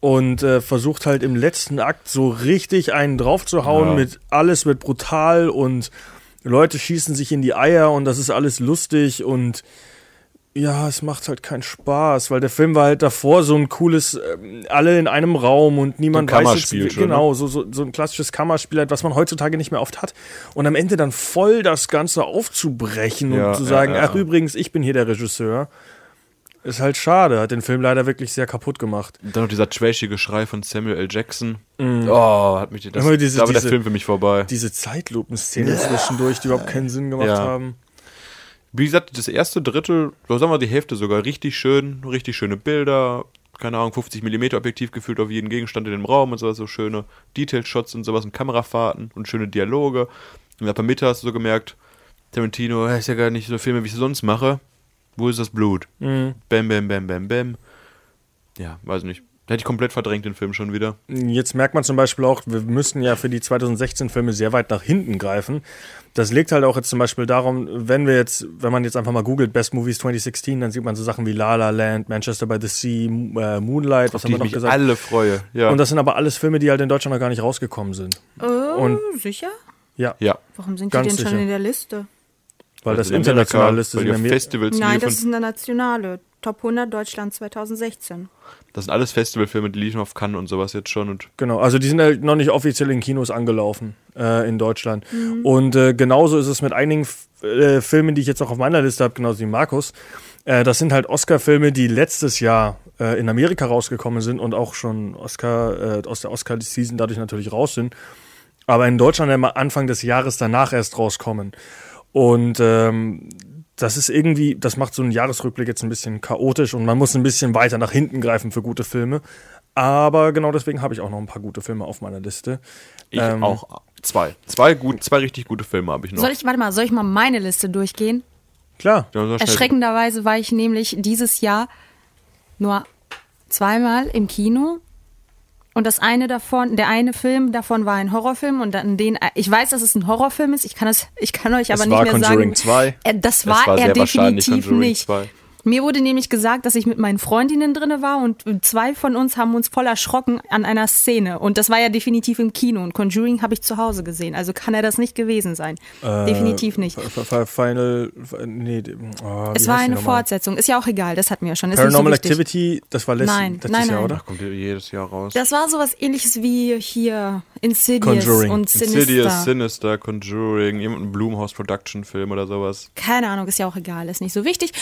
S4: und äh, versucht halt im letzten Akt so richtig einen draufzuhauen
S5: Ja.
S4: mit alles wird brutal und Leute schießen sich in die Eier und das ist alles lustig und ja, es macht halt keinen Spaß, weil der Film war halt davor so ein cooles, ähm, alle in einem Raum und niemand
S5: So
S4: weiß jetzt,
S5: Kammerspiel
S4: wie-
S5: schon, ne?
S4: genau, so, so, so ein klassisches Kammerspiel, halt, was man heutzutage nicht mehr oft hat. Und am Ende dann voll das Ganze aufzubrechen
S5: Ja,
S4: und zu sagen,
S5: ja.
S4: ach übrigens, ich bin hier der Regisseur, ist halt schade, hat den Film leider wirklich sehr kaputt gemacht.
S5: Und dann noch dieser trashige Schrei von Samuel L. Jackson. Oh, hat mich das,
S4: diese-
S5: da war der
S4: diese-
S5: Film für mich vorbei.
S4: Diese Zeitlupenszene zwischendurch, die überhaupt keinen Sinn gemacht
S5: Ja.
S4: haben.
S5: Wie gesagt, das erste Drittel, oder sagen wir die Hälfte sogar, richtig schön, richtig schöne Bilder, keine Ahnung, 50 mm Objektiv gefühlt auf jeden Gegenstand in dem Raum und sowas, so schöne Detail-Shots und sowas und Kamerafahrten und schöne Dialoge. Und ab der Mitte hast du so gemerkt, Tarantino, ist ja gar nicht so Filme, wie ich sie sonst mache. Wo ist das Blut?
S4: Mhm.
S5: Bam, bam, bam, bam, bam. Ja, weiß nicht. Da hätte ich komplett verdrängt den Film schon wieder.
S4: Jetzt merkt man zum Beispiel auch, wir müssten ja für die 2016-Filme sehr weit nach hinten greifen. Das liegt halt auch jetzt zum Beispiel darum, wenn wir jetzt, wenn man jetzt einfach mal googelt, Best Movies 2016, dann sieht man so Sachen wie La La Land, Manchester by the Sea, äh, Moonlight, was
S5: Auf die
S4: haben wir
S5: ich
S4: noch
S5: mich
S4: gesagt?
S5: alle freue. Ja.
S4: Und das sind aber alles Filme, die halt in Deutschland noch gar nicht rausgekommen sind. Und
S3: sicher?
S4: ja,
S5: ja.
S3: Warum sind
S4: Ganz
S3: die denn schon
S4: sicher.
S3: in der Liste?
S4: Weil das
S5: in
S4: internationale
S5: Amerika,
S4: Liste
S5: weil
S4: sind. in
S5: Festivals
S3: Nein, das ist eine nationale. Top 100 Deutschland 2016.
S5: Das sind alles Festivalfilme, die liefen auf Cannes und sowas jetzt schon. Und
S4: Genau, also die sind halt noch nicht offiziell in Kinos angelaufen äh, in Deutschland. Und äh, genauso ist es mit einigen F äh, Filmen, die ich jetzt auch auf meiner Liste habe, genauso wie Markus. Äh, das sind halt Oscar-Filme, die letztes Jahr äh, in Amerika rausgekommen sind und auch schon Oscar, äh, aus der Oscar-Season dadurch natürlich raus sind. Aber in Deutschland immer Anfang des Jahres danach erst rauskommen. Und ähm, das ist irgendwie, das macht so einen Jahresrückblick jetzt ein bisschen chaotisch und man muss ein bisschen weiter nach hinten greifen für gute Filme. Aber genau deswegen habe ich auch noch ein paar gute Filme auf meiner Liste.
S5: ich
S4: Ähm,
S5: auch zwei. Zwei, gut, zwei richtig gute Filme habe ich noch.
S3: Soll ich, warte mal, soll ich mal meine Liste durchgehen?
S4: Klar.
S5: Ja,
S3: Erschreckenderweise war ich nämlich dieses Jahr nur zweimal im Kino. Und das eine davon, der eine Film davon war ein Horrorfilm und dann den, ich weiß, dass es ein Horrorfilm ist, ich kann es, ich kann euch aber
S4: Es
S3: nicht
S4: war
S3: mehr
S4: Conjuring
S3: sagen.
S4: 2.
S3: Äh, Das war,
S5: war
S3: er
S5: sehr wahrscheinlich
S3: definitiv
S5: Conjuring
S3: nicht.
S5: 2.
S3: Mir wurde nämlich gesagt, dass ich mit meinen Freundinnen drinne war und zwei von uns haben uns voll erschrocken an einer Szene. Und das war ja definitiv im Kino. Und Conjuring habe ich zu Hause gesehen. Also kann er das nicht gewesen sein.
S4: Äh,
S3: definitiv nicht.
S4: Final. Nee, oh,
S3: Es war eine? Fortsetzung. Ist ja auch egal, das hatten wir ja schon. Ist
S4: Paranormal
S3: so.
S4: Activity, das war letztes,
S3: Nein,
S4: letztes
S3: nein,
S4: Jahr,
S3: nein.
S4: oder?
S5: Kommt jedes Jahr raus.
S3: Das war sowas ähnliches wie hier Insidious
S4: Conjuring.
S3: und Sinister.
S5: Insidious, Sinister, Conjuring, irgendein Blumhouse Production Film oder sowas.
S3: Keine Ahnung, ist ja auch egal, ist nicht so wichtig.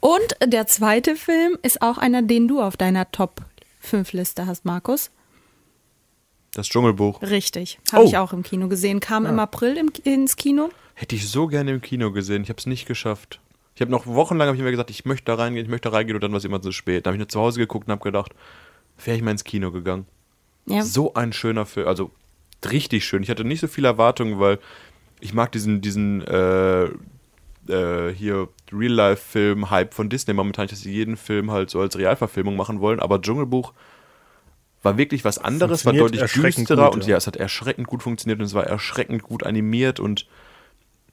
S3: Und der zweite Film ist auch einer, den du auf deiner Top 5 Liste hast, Markus.
S5: Das Dschungelbuch.
S3: Richtig. Habe
S4: Oh.
S3: ich auch im Kino gesehen. Kam im April im, ins Kino.
S5: Hätte ich so gerne im Kino gesehen. Ich habe es nicht geschafft. Ich habe noch wochenlang hab ich mir gesagt, ich möchte da reingehen, ich möchte da reingehen und dann war es immer zu spät. Dann habe ich nur zu Hause geguckt und habe gedacht, wäre ich mal ins Kino gegangen.
S3: Ja.
S5: So ein schöner Film, also richtig schön. Ich hatte nicht so viele Erwartungen, weil ich mag diesen, diesen äh, äh, hier Real-Life-Film-Hype von Disney momentan, dass sie jeden Film halt so als Realverfilmung machen wollen, aber Dschungelbuch war wirklich was anderes, war deutlich düsterer
S4: gut,
S5: und
S4: ja.
S5: ja, es hat erschreckend gut funktioniert und es war erschreckend gut animiert und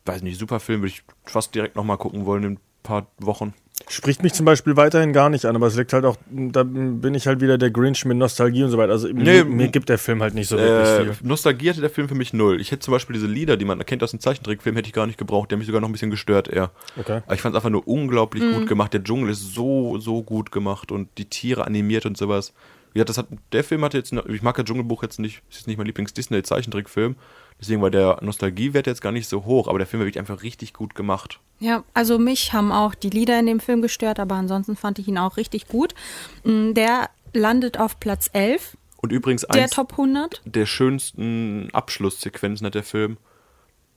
S5: weiß nicht, super Film, würde ich fast direkt nochmal gucken wollen in ein paar Wochen.
S4: Spricht mich zum Beispiel weiterhin gar nicht an, aber es liegt halt auch, da bin ich halt wieder der Grinch mit Nostalgie und so weiter. Also
S5: Nee,
S4: mir, mir gibt der Film halt nicht so wirklich
S5: Äh,
S4: viel.
S5: Nostalgie hatte der Film für mich null. Ich hätte zum Beispiel diese Lieder, die man erkennt aus dem Zeichentrickfilm, hätte ich gar nicht gebraucht. Die haben mich sogar noch ein bisschen gestört eher.
S4: Okay.
S5: Aber ich fand es einfach nur unglaublich gut gemacht. Der Dschungel ist so, so gut gemacht und die Tiere animiert und sowas. Ja, das hat, der Film hatte jetzt, ich mag das Dschungelbuch jetzt nicht, ist jetzt nicht mein Lieblings-Disney-Zeichentrickfilm. Deswegen war der Nostalgiewert jetzt gar nicht so hoch, aber der Film war wirklich einfach richtig gut gemacht.
S3: Ja, also mich haben auch die Lieder in dem Film gestört, aber ansonsten fand ich ihn auch richtig gut. Mm, Der landet auf Platz 11
S5: Und übrigens
S3: der
S5: eins
S3: Top 100.
S5: der schönsten Abschlusssequenzen hat der Film.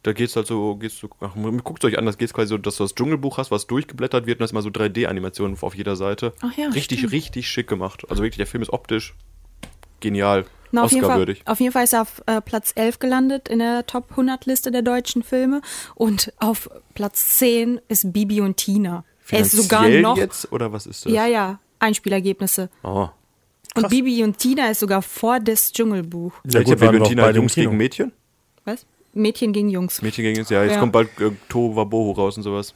S5: Da geht's halt so, geht's so, ach, guckt euch an, das geht's quasi so, dass du das Dschungelbuch hast, was durchgeblättert wird und das ist mal so 3D-Animationen auf jeder Seite.
S3: Ach ja,
S5: Richtig,
S3: stimmt.
S5: richtig schick gemacht. Also wirklich, der Film ist optisch genial.
S3: Na, auf, jeden Fall,
S5: Oscar-würdig.
S3: auf jeden Fall ist er auf äh, Platz 11 gelandet in der Top 100 Liste der deutschen Filme. Und auf Platz 10 ist Bibi und Tina. Er ist sogar
S5: Finanziell
S3: noch.
S5: jetzt oder was ist das?
S3: Ja, ja, Einspielergebnisse.
S5: Oh.
S3: Und Bibi und Tina ist sogar vor das Dschungelbuch.
S4: Ja, gut,
S5: Valentina
S4: beide im
S5: Jungs gegen Mädchen?
S3: Was? Mädchen gegen Jungs.
S5: Mädchen gegen ja, jetzt
S3: Ja.
S5: kommt bald äh, To Wabohu raus und sowas.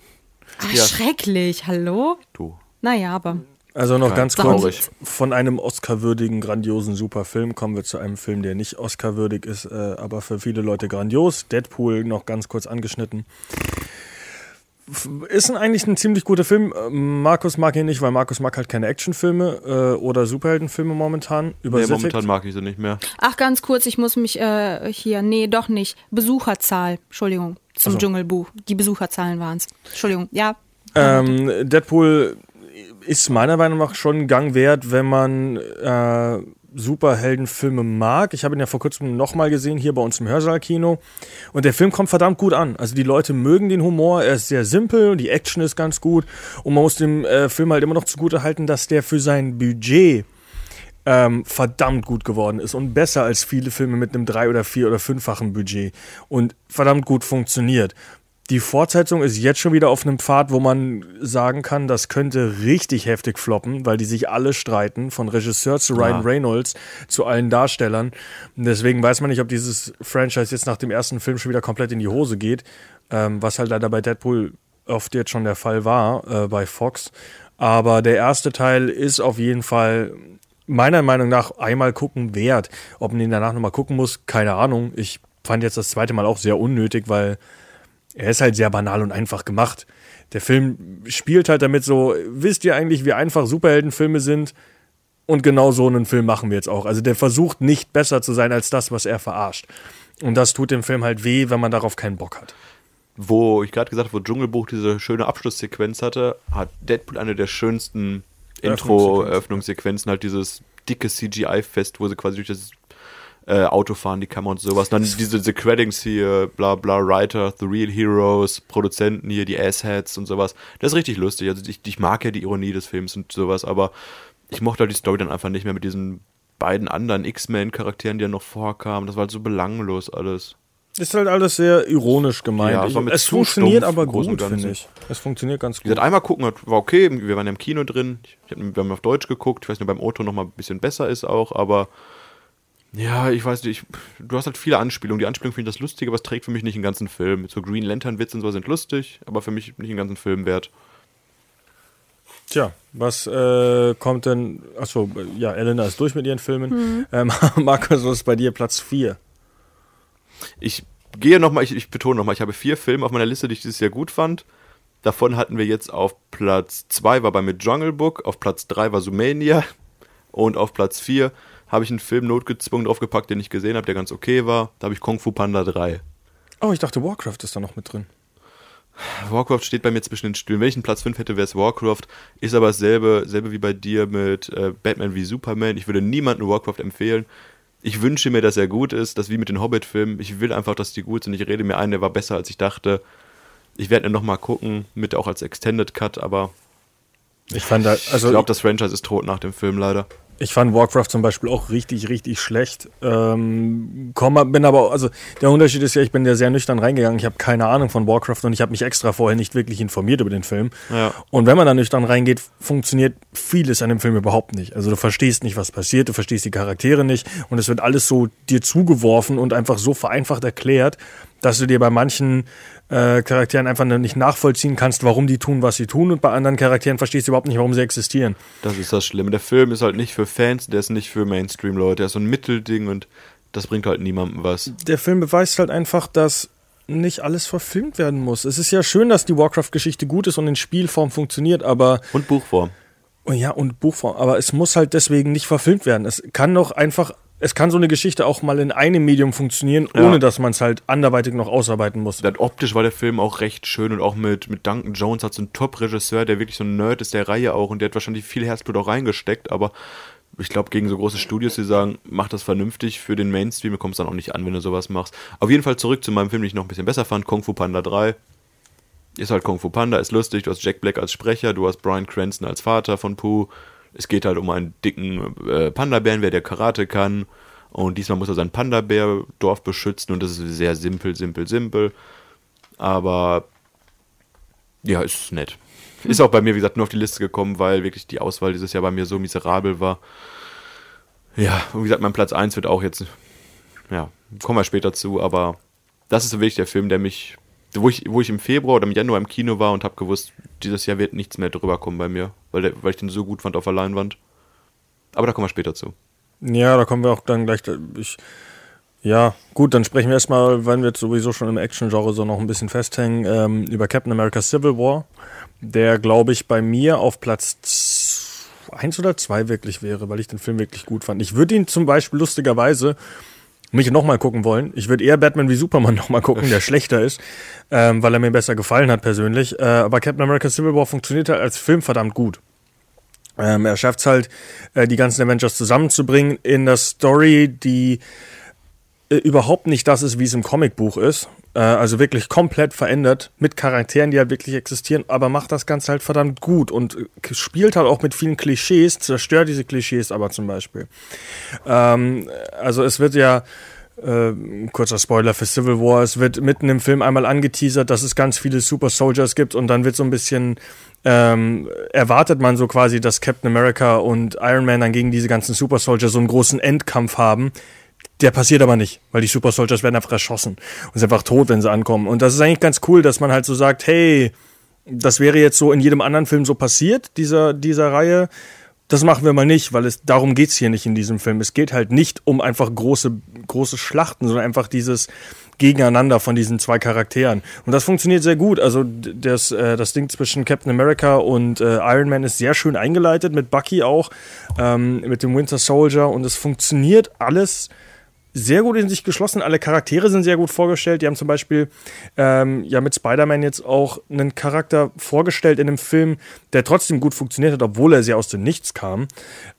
S3: Ach,
S5: Ja.
S3: schrecklich, hallo?
S5: Du.
S3: Naja, aber.
S4: Also noch ganz kurz, von einem Oscar-würdigen, grandiosen, super Film kommen wir zu einem Film, der nicht Oscar-würdig ist, äh, aber für viele Leute grandios. Deadpool noch ganz kurz angeschnitten. Ist ein, eigentlich ein ziemlich guter Film. Äh, Markus mag ihn nicht, weil Markus mag halt keine Actionfilme äh, oder Superheldenfilme momentan.
S5: Nee,
S4: Übersättigt.
S5: momentan mag ich sie nicht mehr.
S3: Ach, ganz kurz, ich muss mich äh, hier. Nee, doch nicht. Besucherzahl. Entschuldigung. Zum
S4: Ach so.
S3: Dschungelbuch. Die Besucherzahlen waren es. Entschuldigung. Ja.
S4: Ähm, Deadpool ist meiner Meinung nach schon Gang wert, wenn man äh, Superheldenfilme mag. Ich habe ihn ja vor kurzem nochmal gesehen, hier bei uns im Hörsaal-Kino. Und der Film kommt verdammt gut an. Also die Leute mögen den Humor, er ist sehr simpel, die Action ist ganz gut. Und man muss dem äh, Film halt immer noch zugute halten, dass der für sein Budget ähm, verdammt gut geworden ist und besser als viele Filme mit einem drei- oder vier- oder fünffachen Budget und verdammt gut funktioniert. Die Fortsetzung ist jetzt schon wieder auf einem Pfad, wo man sagen kann, das könnte richtig heftig floppen, weil die sich alle streiten, von Regisseur zu Ryan
S5: Ja.
S4: Reynolds zu allen Darstellern. Deswegen weiß man nicht, ob dieses Franchise jetzt nach dem ersten Film schon wieder komplett in die Hose geht, ähm, was halt leider bei Deadpool oft jetzt schon der Fall war äh, bei Fox. Aber der erste Teil ist auf jeden Fall meiner Meinung nach einmal gucken wert. Ob man den danach nochmal gucken muss, keine Ahnung. Ich fand jetzt das zweite Mal auch sehr unnötig, weil er ist halt sehr banal und einfach gemacht. Der Film spielt halt damit so, wisst ihr eigentlich, wie einfach Superheldenfilme sind? Und genau so einen Film machen wir jetzt auch. Also der versucht nicht besser zu sein als das, was er verarscht. Und das tut dem Film halt weh, wenn man darauf keinen Bock hat.
S5: Wo ich gerade gesagt habe, wo Dschungelbuch diese schöne Abschlusssequenz hatte, hat Deadpool eine der schönsten Intro-Eröffnungssequenzen, halt dieses dicke CGI-Fest, wo sie quasi durch das äh, Auto fahren, die Kamera und sowas. Dann diese, diese Credits hier, bla bla, Writer, The Real Heroes, Produzenten hier, die Assheads und sowas. Das ist richtig lustig. Also ich, ich mag ja die Ironie des Films und sowas, aber ich mochte halt die Story dann einfach nicht mehr mit diesen beiden anderen X-Men-Charakteren, die ja noch vorkamen. Das war halt so belanglos alles.
S4: Ist halt alles sehr ironisch gemeint.
S5: Ja, es
S4: funktioniert aber gut,
S5: und
S4: finde ich. Es funktioniert ganz gut.
S5: gesagt, einmal gucken war okay, wir waren ja im Kino drin. Ich hab, wir haben auf Deutsch geguckt. Ich weiß nicht, ob beim Auto noch mal ein bisschen besser ist auch, aber ja, ich weiß nicht, ich, du hast halt viele Anspielungen. Die Anspielungen finde ich das lustig, aber es trägt für mich nicht den ganzen Film. So Green Lantern Witze und so sind lustig, aber für mich nicht den ganzen Film wert.
S4: Tja, was äh, kommt denn? Achso, ja, Elena ist durch mit ihren Filmen. Ähm, Markus, was ist bei dir Platz 4?
S5: Ich gehe nochmal, ich, ich betone nochmal, ich habe vier Filme auf meiner Liste, die ich dieses Jahr gut fand. Davon hatten wir jetzt auf Platz 2 war bei mir Jungle Book, auf Platz 3 war Sumania und auf Platz 4 habe ich einen Film notgezwungen draufgepackt, den ich gesehen habe, der ganz okay war. Da habe ich Kung Fu Panda 3.
S4: Oh, ich dachte, Warcraft ist da noch mit drin.
S5: Warcraft steht bei mir zwischen den Stühlen. Wenn ich einen Platz 5 hätte, wäre es Warcraft. Ist aber dasselbe, dasselbe wie bei dir mit äh, Batman wie Superman. Ich würde niemandem Warcraft empfehlen. Ich wünsche mir, dass er gut ist. Das wie mit den Hobbit-Filmen. Ich will einfach, dass die gut sind. Ich rede mir ein, der war besser, als ich dachte. Ich werde ihn nochmal gucken, mit auch als Extended Cut, aber
S4: Ich fand da, also
S5: ich glaube, das Franchise ist tot nach dem Film leider.
S4: Ich fand Warcraft zum Beispiel auch richtig, richtig schlecht. Ähm, komm, bin aber, also der Unterschied ist ja, ich bin ja sehr nüchtern reingegangen. Ich habe keine Ahnung von Warcraft und ich habe mich extra vorher nicht wirklich informiert über den Film.
S5: Ja.
S4: Und wenn man da nüchtern reingeht, funktioniert vieles an dem Film überhaupt nicht. Also du verstehst nicht, was passiert, du verstehst die Charaktere nicht und es wird alles so dir zugeworfen und einfach so vereinfacht erklärt, dass du dir bei manchen äh, Charakteren einfach nicht nachvollziehen kannst, warum die tun, was sie tun und bei anderen Charakteren verstehst du überhaupt nicht, warum sie existieren.
S5: Das ist das Schlimme. Der Film ist halt nicht für Fans, der ist nicht für Mainstream-Leute, der ist so ein Mittelding und das bringt halt niemandem was.
S4: Der Film beweist halt einfach, dass nicht alles verfilmt werden muss. Es ist ja schön, dass die Warcraft-Geschichte gut ist und in Spielform funktioniert, aber.
S5: Und Buchform.
S4: Oh ja, und Buchform. Aber es muss halt deswegen nicht verfilmt werden. Es kann doch einfach. Es kann so eine Geschichte auch mal in einem Medium funktionieren, ohne
S5: Ja.
S4: dass man es halt anderweitig noch ausarbeiten muss.
S5: Dann optisch war der Film auch recht schön und auch mit, mit Duncan Jones hat so einen Top-Regisseur, der wirklich so ein Nerd ist der Reihe auch und der hat wahrscheinlich viel Herzblut auch reingesteckt, aber ich glaube, gegen so große Studios, die sagen, mach das vernünftig für den Mainstream, kommt es dann auch nicht an, wenn du sowas machst. Auf jeden Fall zurück zu meinem Film, den ich noch ein bisschen besser fand, Kung Fu Panda 3. Ist halt Kung Fu Panda, ist lustig, du hast Jack Black als Sprecher, du hast Brian Cranston als Vater von Pooh. Es geht halt um einen dicken äh, Panda-Bären, wer der Karate kann. Und diesmal muss er sein Panda-Bär-Dorf beschützen und das ist sehr simpel, simpel, simpel. Aber ja, ist nett. Ist auch bei mir, wie gesagt, nur auf die Liste gekommen, weil wirklich die Auswahl dieses Jahr bei mir so miserabel war. Ja, und wie gesagt, mein Platz 1 wird auch jetzt, ja, kommen wir später zu, aber das ist wirklich der Film, der mich, wo ich, wo ich im Februar oder im Januar im Kino war und habe gewusst, dieses Jahr wird nichts mehr drüber kommen bei mir, weil, der, weil ich den so gut fand auf der Leinwand. Aber da kommen wir später zu.
S4: Ja, da kommen wir auch dann gleich. Ich, ja, gut, dann sprechen wir erstmal, wenn wir jetzt sowieso schon im Action-Genre so noch ein bisschen festhängen, ähm, über Captain America Civil War, der, glaube ich, bei mir auf Platz 1 oder 2 wirklich wäre, weil ich den Film wirklich gut fand. Ich würde ihn zum Beispiel lustigerweise mich nochmal gucken wollen. Ich würde eher Batman wie Superman nochmal gucken, der schlechter ist, ähm, weil er mir besser gefallen hat persönlich. Äh, aber Captain America Civil War funktioniert halt als Film verdammt gut. Ähm, er schafft es halt, äh, die ganzen Avengers zusammenzubringen in der Story, die äh, überhaupt nicht das ist, wie es im Comicbuch ist. Äh, also wirklich komplett verändert mit Charakteren, die halt wirklich existieren, aber macht das Ganze halt verdammt gut und äh, spielt halt auch mit vielen Klischees, zerstört diese Klischees aber zum Beispiel. Ähm, also es wird ja äh, kurzer Spoiler für Civil War, es wird mitten im Film einmal angeteasert, dass es ganz viele Super Soldiers gibt und dann wird so ein bisschen ähm, erwartet man so quasi, dass Captain America und Iron Man dann gegen diese ganzen Super Soldiers so einen großen Endkampf haben. Der passiert aber nicht, weil die Super Soldiers werden einfach erschossen und sind einfach tot, wenn sie ankommen. Und das ist eigentlich ganz cool, dass man halt so sagt, hey, das wäre jetzt so in jedem anderen Film so passiert, dieser, dieser Reihe. Das machen wir mal nicht, weil es darum geht's hier nicht in diesem Film. Es geht halt nicht um einfach große, große Schlachten, sondern einfach dieses Gegeneinander von diesen zwei Charakteren. Und das funktioniert sehr gut. Also das, äh, das Ding zwischen Captain America und äh, Iron Man ist sehr schön eingeleitet, mit Bucky auch, ähm, mit dem Winter Soldier. Und es funktioniert alles sehr gut in sich geschlossen. Alle Charaktere sind sehr gut vorgestellt. Die haben zum Beispiel ähm, ja mit Spider-Man jetzt auch einen Charakter vorgestellt in einem Film, der trotzdem gut funktioniert hat, obwohl er sehr aus dem Nichts kam,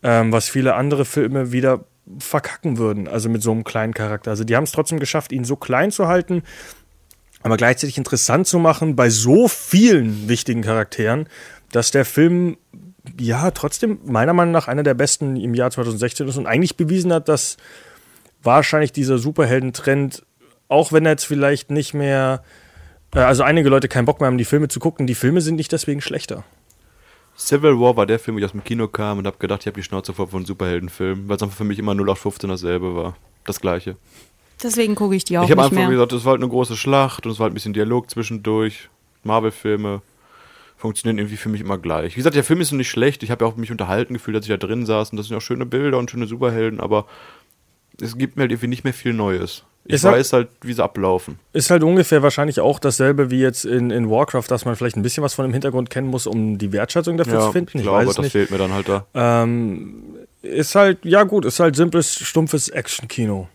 S4: ähm, was viele andere Filme wieder verkacken würden. Also mit so einem kleinen Charakter. Also die haben es trotzdem geschafft, ihn so klein zu halten, aber gleichzeitig interessant zu machen bei so vielen wichtigen Charakteren, dass der Film ja trotzdem meiner Meinung nach einer der besten im Jahr 2016 ist und eigentlich bewiesen hat, dass wahrscheinlich dieser Superhelden-Trend, auch wenn er jetzt vielleicht nicht mehr, äh, also einige Leute keinen Bock mehr haben, die Filme zu gucken, die Filme sind nicht deswegen schlechter.
S5: Civil War war der Film, wo ich aus dem Kino kam und habe gedacht, ich habe die Schnauze voll von einem Superheldenfilm, weil es einfach für mich immer 0815 dasselbe war. Das gleiche.
S3: Deswegen gucke ich die auch
S5: ich habe
S3: nicht
S5: einfach
S3: mehr.
S5: gesagt, es war halt eine große Schlacht und es war halt ein bisschen Dialog zwischendurch. Marvel-Filme funktionieren irgendwie für mich immer gleich. Wie gesagt, der Film ist nicht schlecht. Ich habe ja auch mich unterhalten gefühlt, als ich da drin saß und das sind auch schöne Bilder und schöne Superhelden, aber es gibt mir halt irgendwie nicht mehr viel Neues. Ich
S4: Ist halt-
S5: weiß halt, wie sie ablaufen.
S4: Ist halt ungefähr wahrscheinlich auch dasselbe wie jetzt in, in Warcraft, dass man vielleicht ein bisschen was von dem Hintergrund kennen muss, um die Wertschätzung dafür zu finden.
S5: ich glaube,
S4: es
S5: das
S4: nicht.
S5: fehlt mir dann halt da.
S4: Ähm, ist halt, ja gut, ist halt simples, stumpfes Action-Kino.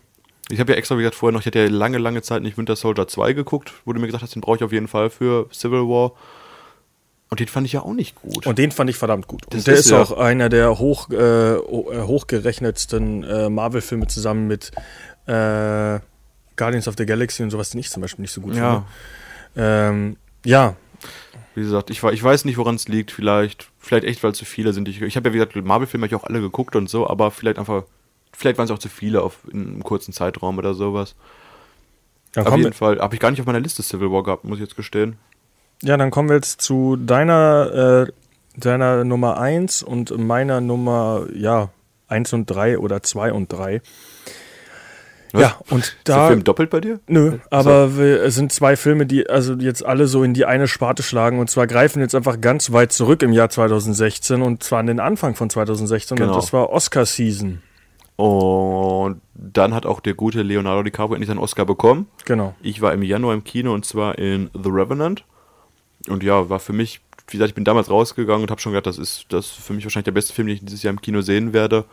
S5: Ich habe ja extra, wie gesagt, vorher noch, ich hatte ja lange, lange Zeit nicht Winter Soldier 2 geguckt, wo du mir gesagt hast, den brauche ich auf jeden Fall für Civil War. Und den fand ich ja auch nicht gut.
S4: Und den fand ich verdammt gut.
S5: Das
S4: Und der
S5: ist
S4: ist,
S5: ja-
S4: auch einer der hoch, äh, ho- hochgerechnetsten äh, Marvel-Filme zusammen mit äh, Guardians of the Galaxy und sowas, den ich zum Beispiel nicht so gut
S5: ja,
S4: finde. Ähm, ja,
S5: wie gesagt, ich, ich weiß nicht, woran es liegt. Vielleicht, vielleicht echt, weil zu viele sind. Ich, ich habe ja, wie gesagt, Marvel-Filme auch alle geguckt und so, aber vielleicht einfach, vielleicht waren es auch zu viele auf, in einem kurzen Zeitraum oder sowas.
S4: dann
S5: auf jeden
S4: wir,
S5: Fall habe ich gar nicht auf meiner Liste Civil War gehabt, muss ich jetzt gestehen.
S4: Ja, dann kommen wir jetzt zu deiner, äh, deiner Nummer 1 und meiner Nummer, ja, 1 und 3 oder 2 und 3.
S5: Was?
S4: Ja, und
S5: Ist der
S4: da.
S5: Film doppelt bei dir?
S4: Nö, aber wir, es sind zwei Filme, die also jetzt alle so in die eine Sparte schlagen und zwar greifen jetzt einfach ganz weit zurück im Jahr 2016 und zwar an den Anfang von 2016
S5: Genau.
S4: und das war Oscar-Season.
S5: Und dann hat auch der gute Leonardo DiCaprio endlich seinen Oscar bekommen.
S4: Genau.
S5: Ich war im Januar im Kino und zwar in The Revenant. Und ja, war für mich, wie gesagt, ich bin damals rausgegangen und habe schon gedacht, das ist das ist für mich wahrscheinlich der beste Film, den ich dieses Jahr im Kino sehen werde.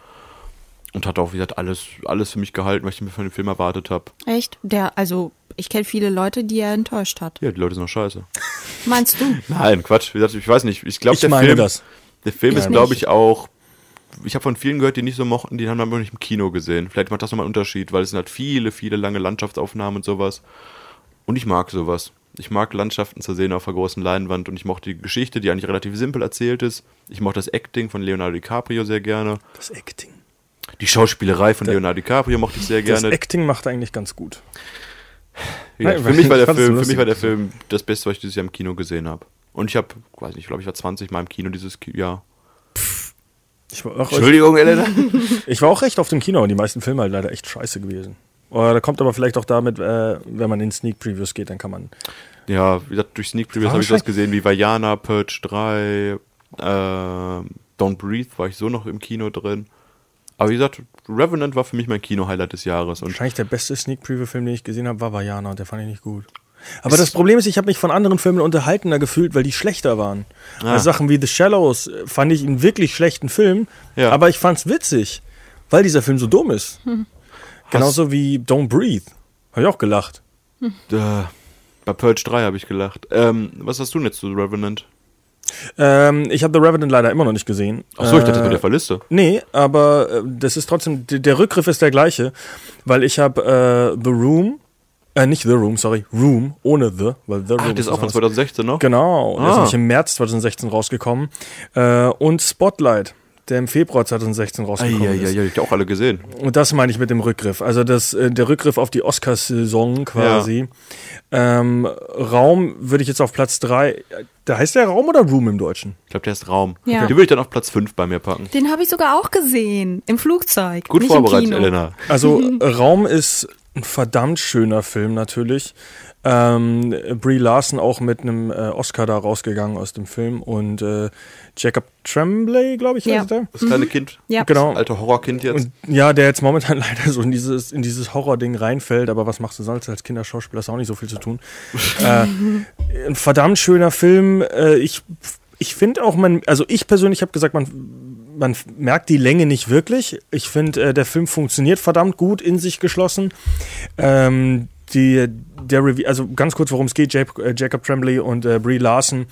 S5: Und hat auch, wie gesagt, alles, alles für mich gehalten, was ich mir von dem Film erwartet habe.
S3: Echt? Der, also, ich kenne viele Leute, die er enttäuscht hat.
S5: Ja, die Leute sind noch scheiße.
S3: Meinst du?
S5: Nein, Quatsch. Wie gesagt, ich weiß nicht. Ich glaube, der
S4: meine
S5: Film,
S4: das.
S5: Der Film
S3: Ich
S5: ist, glaube ich, auch. Ich habe von vielen gehört, die nicht so mochten, die haben wir noch nicht im Kino gesehen. Vielleicht macht das nochmal einen Unterschied, weil es sind halt viele, viele lange Landschaftsaufnahmen und sowas. Und ich mag sowas. Ich mag Landschaften zu sehen auf der großen Leinwand und ich mochte die Geschichte, die eigentlich relativ simpel erzählt ist. Ich mochte das Acting von Leonardo DiCaprio sehr gerne.
S4: Das Acting.
S5: Die Schauspielerei von Leonardo DiCaprio mochte ich sehr
S4: Das
S5: gerne.
S4: Acting macht eigentlich ganz gut.
S5: Ja,
S4: Nein,
S5: für mich war der Film, für mich war der Film das Beste, was ich dieses Jahr im Kino gesehen habe. Und ich habe, weiß nicht, ich glaube, ich war 20 Mal im Kino dieses Jahr.
S4: Ich war auch,
S5: Entschuldigung, Elena.
S4: ich war auch recht auf dem Kino und die meisten Filme halt leider echt scheiße gewesen. Oder da kommt aber vielleicht auch damit, äh, wenn man in Sneak Previews geht, dann kann man.
S5: Ja, wie gesagt, durch Sneak Previews habe ich was
S4: wahrscheinlich-
S5: gesehen wie Vajana, Purge 3, äh, Don't Breathe war ich so noch im Kino drin. Aber wie gesagt, Revenant war für mich mein Kino-Highlight des Jahres. Und
S4: Wahrscheinlich der beste Sneak Preview-Film, den ich gesehen habe, war Vajana und der fand ich nicht gut. Aber das Problem ist, ich habe mich von anderen Filmen unterhaltener gefühlt, weil die schlechter waren.
S5: Ah.
S4: Bei Sachen wie The Shallows äh, fand ich einen wirklich schlechten Film,
S5: Ja.
S4: aber ich fand's witzig, weil dieser Film so dumm ist. Genauso wie Don't Breathe. Habe ich auch gelacht.
S5: äh, bei Purge 3 habe ich gelacht. Ähm, was hast du denn jetzt zu Revenant?
S4: Ähm, ich habe The Revenant leider immer noch nicht gesehen.
S5: Achso, ich dachte, das war
S4: Äh,
S5: der Verliste.
S4: Nee, aber äh, das ist trotzdem, der Rückgriff ist der gleiche, weil ich habe äh, The Room, äh, nicht The Room, sorry, Room, ohne The, weil The
S5: Ach,
S4: Room
S5: der ist auch von
S4: was-
S5: 2016 noch?
S4: Genau, der ist
S5: Ah.
S4: nämlich im März 2016 rausgekommen. Äh, und Spotlight, der im Februar 2016 rausgekommen ist.
S5: Ja, ich auch alle gesehen.
S4: Und das meine ich mit dem Rückgriff. Also das, äh, der Rückgriff auf die Oscarsaison quasi. Ähm, Raum würde ich jetzt auf Platz drei. Da heißt der Raum oder Room im Deutschen?
S5: Ich glaube, der ist Raum.
S3: Ja.
S5: Den würde ich dann auf Platz 5 bei mir packen.
S3: Den habe ich sogar auch gesehen. Im Flugzeug.
S5: Gut
S3: nicht
S5: vorbereitet,
S3: im Kino.
S5: Elena.
S4: Also Raum ist ein verdammt schöner Film natürlich. Ähm, Brie Larson auch mit einem äh, Oscar da rausgegangen aus dem Film und äh, Jacob Tremblay, glaube ich,
S3: Ja.
S4: heißt er.
S5: Das kleine Kind.
S3: Ja.
S4: Genau.
S5: Das alte Horrorkind jetzt.
S4: Und ja, der jetzt momentan leider so in dieses, in dieses Horror-Ding reinfällt, aber was machst du sonst als Kinderschauspieler? Hast auch nicht so viel zu tun. äh, ein verdammt schöner Film. Äh, ich ich finde auch, man, also ich persönlich habe gesagt, man, man merkt die Länge nicht wirklich. Ich finde, äh, der Film funktioniert verdammt gut in sich geschlossen. Ähm, die, der Review, also ganz kurz, worum es geht, Jacob, äh, Jacob Tremblay und äh, Brie Larson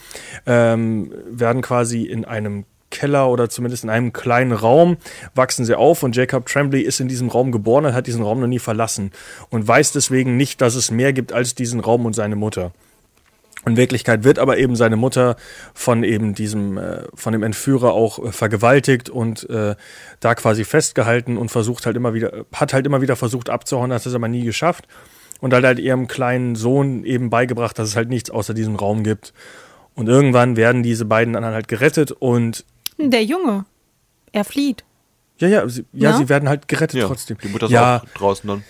S4: ähm, werden quasi in einem Keller oder zumindest in einem kleinen Raum wachsen sie auf und Jacob Tremblay ist in diesem Raum geboren und hat diesen Raum noch nie verlassen und weiß deswegen nicht, dass es mehr gibt als diesen Raum und seine Mutter. In Wirklichkeit wird aber eben seine Mutter von eben diesem, äh, von dem Entführer auch äh, vergewaltigt und äh, da quasi festgehalten und versucht halt immer wieder, hat halt immer wieder versucht abzuhauen, hat es aber nie geschafft. Und hat halt ihrem kleinen Sohn eben beigebracht, dass es halt nichts außer diesem Raum gibt. Und irgendwann werden diese beiden dann halt gerettet und
S3: Der Junge. Er flieht.
S4: ja, ja, sie, ja,
S3: Ja?
S4: sie werden halt gerettet
S5: Ja,
S4: trotzdem.
S5: die Mutter ist
S4: ja,
S5: auch draußen dann.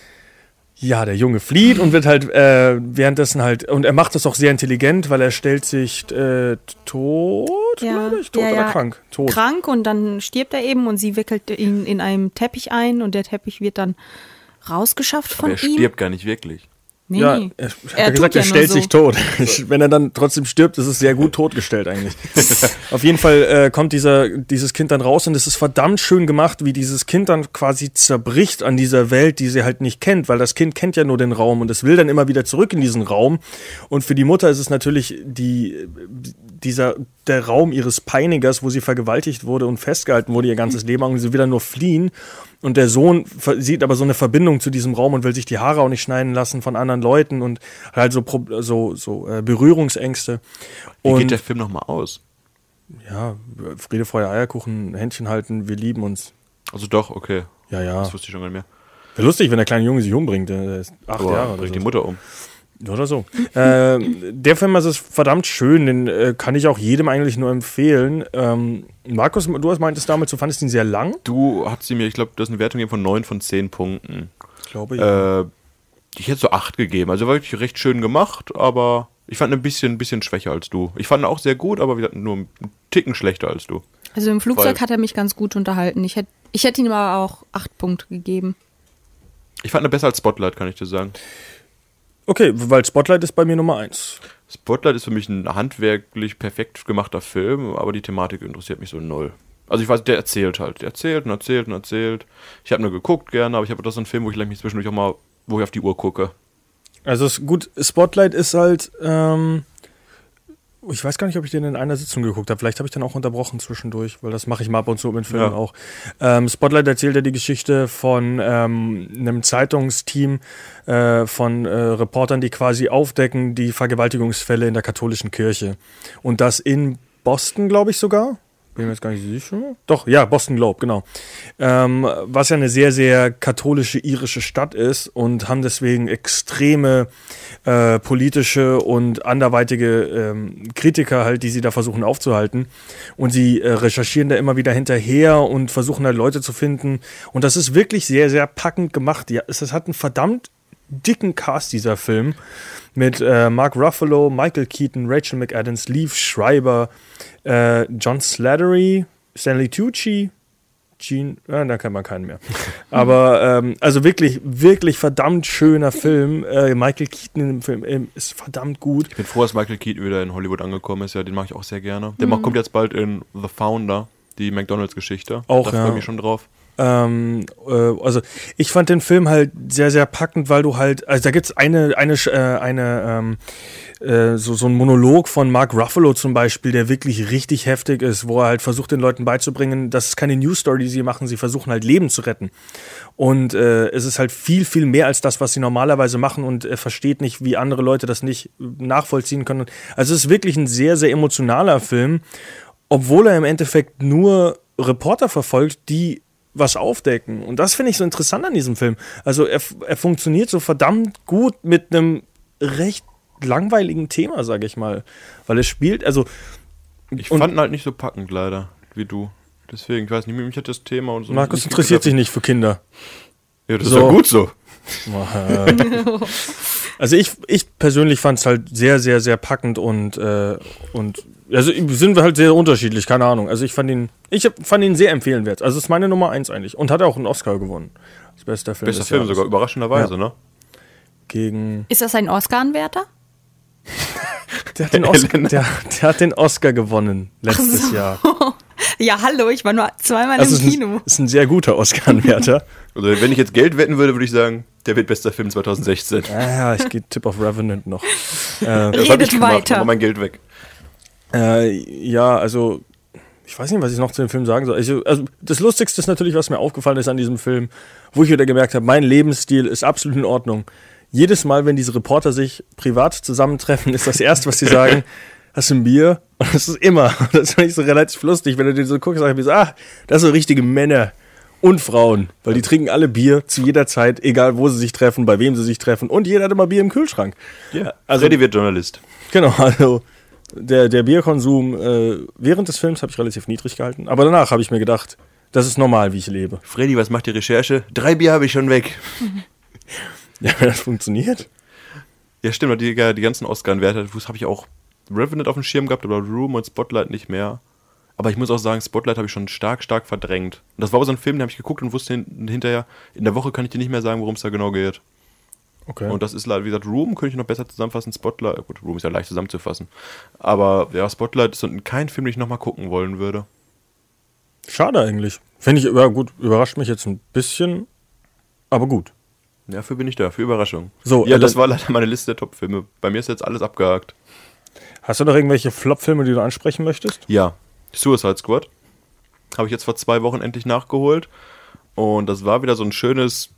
S4: Ja, der Junge flieht und wird halt äh, währenddessen halt, und er macht das auch sehr intelligent, weil er stellt sich äh, tot, glaube ich, tot
S3: ja,
S4: oder
S3: ja.
S4: krank? Tot.
S3: Krank und dann stirbt er eben und sie wickelt ihn in einem Teppich ein und der Teppich wird dann rausgeschafft von
S5: Aber er
S3: ihm.
S5: stirbt gar nicht wirklich.
S3: Nee,
S4: ja,
S3: nee.
S4: er, hat
S3: Er
S4: er
S3: tut
S4: gesagt,
S3: ja
S4: er
S3: nur
S4: stellt
S3: so.
S4: sich tot. Wenn er dann trotzdem stirbt, ist es sehr gut totgestellt eigentlich. Auf jeden Fall äh, kommt dieser, dieses Kind dann raus und es ist verdammt schön gemacht, wie dieses Kind dann quasi zerbricht an dieser Welt, die sie halt nicht kennt, weil das Kind kennt ja nur den Raum und es will dann immer wieder zurück in diesen Raum. Und für die Mutter ist es natürlich die, dieser, der Raum ihres Peinigers, wo sie vergewaltigt wurde und festgehalten wurde ihr ganzes Leben lang und sie will dann nur fliehen. Und der Sohn sieht aber so eine Verbindung zu diesem Raum und will sich die Haare auch nicht schneiden lassen von anderen Leuten und hat halt so, so, so äh, Berührungsängste.
S5: Wie
S4: und
S5: geht der Film nochmal aus?
S4: ja, Friede, Feuer, Eierkuchen, Händchen halten, wir lieben uns.
S5: Also doch, okay.
S4: Ja, ja.
S5: Das wusste ich schon gar nicht mehr.
S4: Wäre lustig, wenn der kleine Junge sich umbringt. Der ist acht
S5: Aber
S4: Jahre
S5: bringt
S4: so.
S5: die Mutter um.
S4: Oder so. äh, der Film also ist verdammt schön, den äh, kann ich auch jedem eigentlich nur empfehlen. Ähm, Markus, du hast meintest damals, du fandest ihn sehr lang.
S5: Du hast sie mir, ich glaube, du hast eine Wertung gegeben von 9 von 10 Punkten.
S4: glaube ja.
S5: Äh, ich hätte so 8 gegeben. Also wirklich recht schön gemacht, aber ich fand ihn ein bisschen, ein bisschen schwächer als du. Ich fand ihn auch sehr gut, aber wir hatten nur einen Ticken schlechter als du.
S3: Also im Flugzeug
S5: Voll.
S3: hat er mich ganz gut unterhalten. Ich hätte ich hätte ihm aber auch acht Punkte gegeben.
S5: Ich fand ihn besser als Spotlight, kann ich dir sagen.
S4: Okay, weil Spotlight ist bei mir Nummer eins.
S5: Spotlight ist für mich ein handwerklich perfekt gemachter Film, aber die Thematik interessiert mich so null. Also ich weiß, der erzählt halt. Der erzählt und erzählt und erzählt. Ich habe nur geguckt gerne, aber ich habe das so einen Film, wo ich mich zwischendurch auch mal, wo ich auf die Uhr gucke.
S4: Also es, gut, Spotlight ist halt, ähm, ich weiß gar nicht, ob ich den in einer Sitzung geguckt habe. Vielleicht habe ich den auch unterbrochen zwischendurch, weil das mache ich mal ab und zu mit Filmen
S5: Ja.
S4: auch. Ähm, Spotlight erzählt ja die Geschichte von ähm, einem Zeitungsteam äh, von äh, Reportern, die quasi aufdecken die Vergewaltigungsfälle in der katholischen Kirche. Und das in Boston, glaube ich sogar. Bin mir jetzt gar nicht sicher. Doch, ja, Boston Globe, genau. Ähm, was ja eine sehr, sehr katholische irische Stadt ist und haben deswegen extreme äh, politische und anderweitige ähm, Kritiker halt, die sie da versuchen aufzuhalten. Und sie äh, recherchieren da immer wieder hinterher und versuchen halt Leute zu finden. Und das ist wirklich sehr, sehr packend gemacht. Ja, es, es hat einen verdammt dicken Cast, dieser Film. Mit äh, Mark Ruffalo, Michael Keaton, Rachel McAdams, Leaf Schreiber, äh, John Slattery, Stanley Tucci, Gene, äh, da kennt man keinen mehr. Aber ähm, also wirklich, wirklich verdammt schöner Film. Äh, Michael Keaton im Film ähm, ist verdammt gut.
S5: Ich bin froh, dass Michael Keaton wieder in Hollywood angekommen ist. Ja, den mache ich auch sehr gerne. Der macht, kommt jetzt bald in The Founder, die McDonalds-Geschichte.
S4: Auch,
S5: da
S4: ja.
S5: freue ich mich schon drauf.
S4: Ähm, äh, also ich fand den Film halt sehr, sehr packend, weil du halt, also da gibt's eine, eine, äh, eine ähm, äh, so, so ein Monolog von Mark Ruffalo zum Beispiel, der wirklich richtig heftig ist, wo er halt versucht, den Leuten beizubringen, das ist keine News Story, die sie machen, sie versuchen halt Leben zu retten. Und äh, es ist halt viel, viel mehr als das, was sie normalerweise machen und er versteht nicht, wie andere Leute das nicht nachvollziehen können. Also es ist wirklich ein sehr, sehr emotionaler Film, obwohl er im Endeffekt nur Reporter verfolgt, die was aufdecken. Und das finde ich so interessant an diesem Film. Also er, er funktioniert so verdammt gut mit einem recht langweiligen Thema, sage ich mal. Weil es spielt, also
S5: Ich fand ihn halt nicht so packend, leider, wie du. Deswegen, ich weiß nicht, mich hat das Thema und so.
S4: Markus interessiert sich nicht für Kinder.
S5: Ja, das
S4: So.
S5: ist ja gut so.
S4: Also ich, ich persönlich fand es halt sehr, sehr, sehr packend und, äh, und also sind wir halt sehr unterschiedlich, keine Ahnung. Also ich fand ihn, ich fand ihn sehr empfehlenswert. Also es ist meine Nummer eins eigentlich. Und hat auch einen Oscar gewonnen. Als bester Film.
S5: Bester Film
S4: Jahres.
S5: sogar, überraschenderweise,
S4: Ja.
S5: ne?
S4: Gegen.
S3: Ist das ein Oscar-Anwärter?
S4: Der hat den Oscar, der, der hat den Oscar gewonnen letztes Jahr.
S3: Ja, hallo, ich war nur zweimal
S4: Also
S3: im
S4: ist ein,
S3: Kino.
S4: ist ein sehr guter Oscar-Anwärter.
S5: Also, wenn ich jetzt Geld wetten würde, würde ich sagen, der wird bester Film 2016.
S4: ah, ja, ich gehe Tipp of Revenant noch.
S5: Das hab
S3: Redet
S5: ich gemacht,
S3: weiter.
S5: mach mein Geld weg.
S4: Äh, ja, also ich weiß nicht, was ich noch zu dem Film sagen soll. Also, also das Lustigste ist natürlich, was mir aufgefallen ist an diesem Film, wo ich wieder gemerkt habe, mein Lebensstil ist absolut in Ordnung. Jedes Mal, wenn diese Reporter sich privat zusammentreffen, ist das erste, was sie sagen, hast du ein Bier? Und das ist immer, das finde ich so relativ lustig, wenn du dir so guckst, sag ich mir so, ah, das sind richtige Männer und Frauen, weil die trinken alle Bier zu jeder Zeit, egal wo sie sich treffen, bei wem sie sich treffen und jeder hat immer Bier im Kühlschrank.
S5: Ja,
S4: Also-
S5: Freddy wird Journalist.
S4: Genau, also der, der Bierkonsum äh, während des Films habe ich relativ niedrig gehalten, aber danach habe ich mir gedacht, das ist normal, wie ich lebe.
S5: Freddy, was macht die Recherche? Drei Bier habe ich schon weg.
S4: Ja, wenn das funktioniert.
S5: Ja, stimmt, die, die ganzen Oscar-Werte, habe ich auch Revenant auf dem Schirm gehabt, aber Room und Spotlight nicht mehr. Aber ich muss auch sagen, Spotlight habe ich schon stark, stark verdrängt. Und das war aber so ein Film, den habe ich geguckt und wusste hin, hinterher, in der Woche kann ich dir nicht mehr sagen, worum es da genau geht.
S4: Okay.
S5: Und das ist leider, wie gesagt, Room könnte ich noch besser zusammenfassen. Spotlight, gut, Room ist ja leicht zusammenzufassen. Aber ja, Spotlight ist kein Film, den ich nochmal gucken wollen würde.
S4: Schade eigentlich. Finde ich, ja gut, überrascht mich jetzt ein bisschen, aber gut.
S5: Ja, Dafür bin ich da, für Überraschung.
S4: So,
S5: ja,
S4: äh,
S5: das war leider meine Liste der Top-Filme. Bei mir ist jetzt alles abgehakt.
S4: Hast du noch irgendwelche Flop-Filme, die du ansprechen möchtest?
S5: Ja, Suicide Squad. Habe ich jetzt vor zwei Wochen endlich nachgeholt. Und das war wieder so ein schönes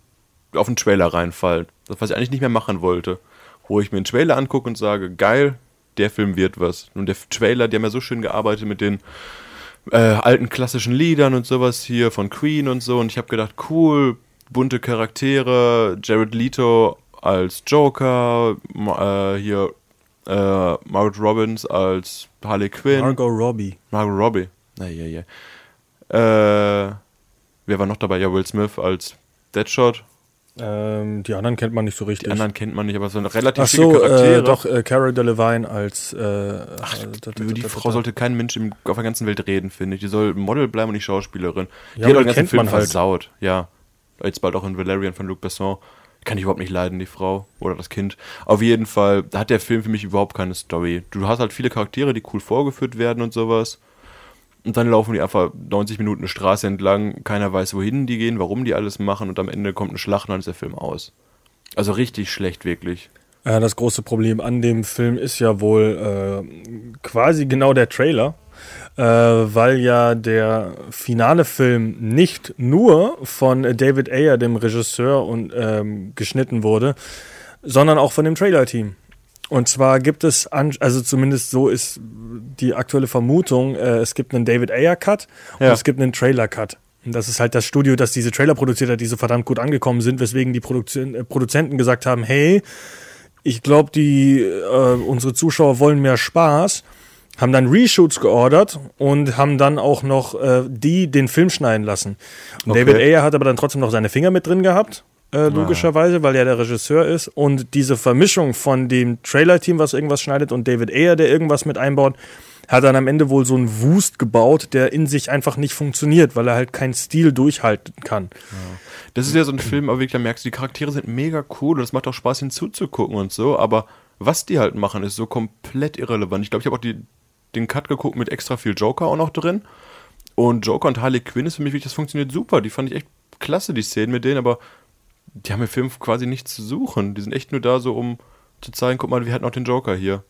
S5: auf den Trailer reinfallen. Das, was ich eigentlich nicht mehr machen wollte. Wo ich mir einen Trailer angucke und sage, geil, der Film wird was. Und der Trailer, die haben ja so schön gearbeitet mit den äh, alten klassischen Liedern und sowas hier von Queen und so. Und ich habe gedacht, cool, bunte Charaktere, Jared Leto als Joker, äh, hier äh, Margaret Robbins als Harley Quinn.
S4: Margot Robbie.
S5: Margot Robbie. Ja, ja, ja. Äh, wer war noch dabei? Ja, Will Smith als Deadshot.
S4: Ähm, die anderen kennt man nicht so richtig.
S5: Die anderen kennt man nicht, aber so eine relativ
S4: Ach
S5: viele
S4: so,
S5: Charaktere.
S4: äh, doch, äh, Cara Delevingne als. Äh, Ach,
S5: Über die Frau sollte kein Mensch im, auf der ganzen Welt reden, finde ich. Die soll Model bleiben und nicht Schauspielerin. Die
S4: Ja,
S5: hat den ganzen Film
S4: halt.
S5: versaut. Ja. Jetzt bald auch in Valerian von Luc Besson. Kann ich überhaupt nicht leiden, die Frau oder das Kind. Auf jeden Fall hat der Film für mich überhaupt keine Story. Du hast halt viele Charaktere, die cool vorgeführt werden und sowas. Und dann laufen die einfach 90 Minuten eine Straße entlang. Keiner weiß, wohin die gehen, warum die alles machen. Und am Ende kommt eine Schlacht und dann ist der Film aus. Also richtig schlecht, wirklich.
S4: Äh, das große Problem an dem Film ist ja wohl äh, quasi genau der Trailer, äh, weil ja der finale Film nicht nur von David Ayer, dem Regisseur, und, ähm, geschnitten wurde, sondern auch von dem Trailer-Team. Und zwar gibt es, an, also zumindest so ist die aktuelle Vermutung, äh, es gibt einen David Ayer-Cut und
S5: Ja.
S4: es gibt einen Trailer-Cut. Und das ist halt das Studio, das diese Trailer produziert hat, die so verdammt gut angekommen sind, weswegen die Produzen äh, Produzenten gesagt haben, hey, ich glaube, die äh, unsere Zuschauer wollen mehr Spaß, haben dann Reshoots geordert und haben dann auch noch äh, die den Film schneiden lassen. Und
S5: Okay.
S4: David Ayer hat aber dann trotzdem noch seine Finger mit drin gehabt, äh, logischerweise, weil er der Regisseur ist. Und diese Vermischung von dem Trailer-Team, was irgendwas schneidet, und David Ayer, der irgendwas mit einbaut, hat dann am Ende wohl so einen Wust gebaut, der in sich einfach nicht funktioniert, weil er halt keinen Stil durchhalten kann.
S5: Das ist ja so ein Film, aber wirklich, da merkst du, die Charaktere sind mega cool und es macht auch Spaß hinzuzugucken und so, aber was die halt machen, ist so komplett irrelevant. Ich glaube, ich habe auch die, den Cut geguckt mit extra viel Joker auch noch drin. Und Joker und Harley Quinn ist für mich wirklich, das funktioniert super. Die fand ich echt klasse, die Szenen mit denen, aber die haben im Film quasi nichts zu suchen. Die sind echt nur da so, um zu zeigen, guck mal, wir hatten auch den Joker hier.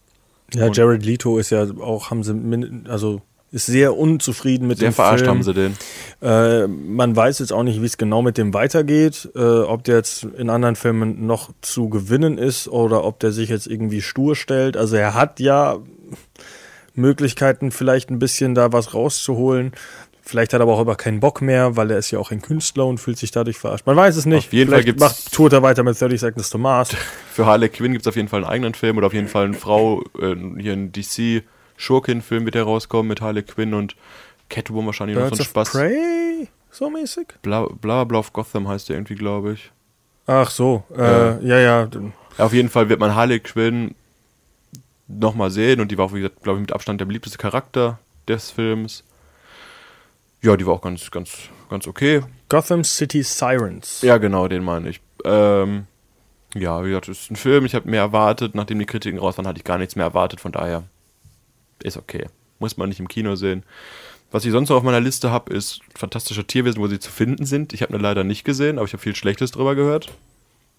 S4: Ja,
S5: Und-
S4: Jared Leto ist ja auch, haben sie, also ist sehr unzufrieden mit
S5: Sehr
S4: dem
S5: verarscht
S4: Film.
S5: haben sie den.
S4: Äh, man weiß jetzt auch nicht, wie es genau mit dem weitergeht, äh, ob der jetzt in anderen Filmen noch zu gewinnen ist oder ob der sich jetzt irgendwie stur stellt. Also er hat ja Möglichkeiten, vielleicht ein bisschen da was rauszuholen. Vielleicht hat er aber auch über keinen Bock mehr, weil er ist ja auch ein Künstler und fühlt sich dadurch verarscht. Man weiß es nicht.
S5: Auf jeden Fall
S4: Vielleicht
S5: gibt's-
S4: macht, tourt er weiter mit 30 Seconds to Mars.
S5: Für Harley Quinn gibt es auf jeden Fall einen eigenen Film oder auf jeden Fall eine Frau, äh, hier ein DC Schurkin-Film wird herauskommen mit Harley Quinn und Catwoman wahrscheinlich noch so
S4: Birds
S5: ein Spaß.
S4: Prey? So mäßig?
S5: Bla, bla bla of Gotham heißt der irgendwie, glaube ich.
S4: Ach so, äh, ja, ja.
S5: Ja, auf jeden Fall wird man Harley Quinn nochmal sehen und die war auch, wie gesagt, glaube ich, mit Abstand der beliebteste Charakter des Films. Ja, die war auch ganz, ganz, ganz okay.
S4: Gotham City Sirens.
S5: Ja, genau, den meine ich. Ähm, ja, wie gesagt, es ist ein Film, ich habe mehr erwartet. Nachdem die Kritiken raus waren, hatte ich gar nichts mehr erwartet, von daher ist okay. Muss man nicht im Kino sehen. Was ich sonst noch auf meiner Liste habe, ist fantastische Tierwesen, wo sie zu finden sind. Ich habe eine leider nicht gesehen, aber ich habe viel Schlechtes drüber gehört.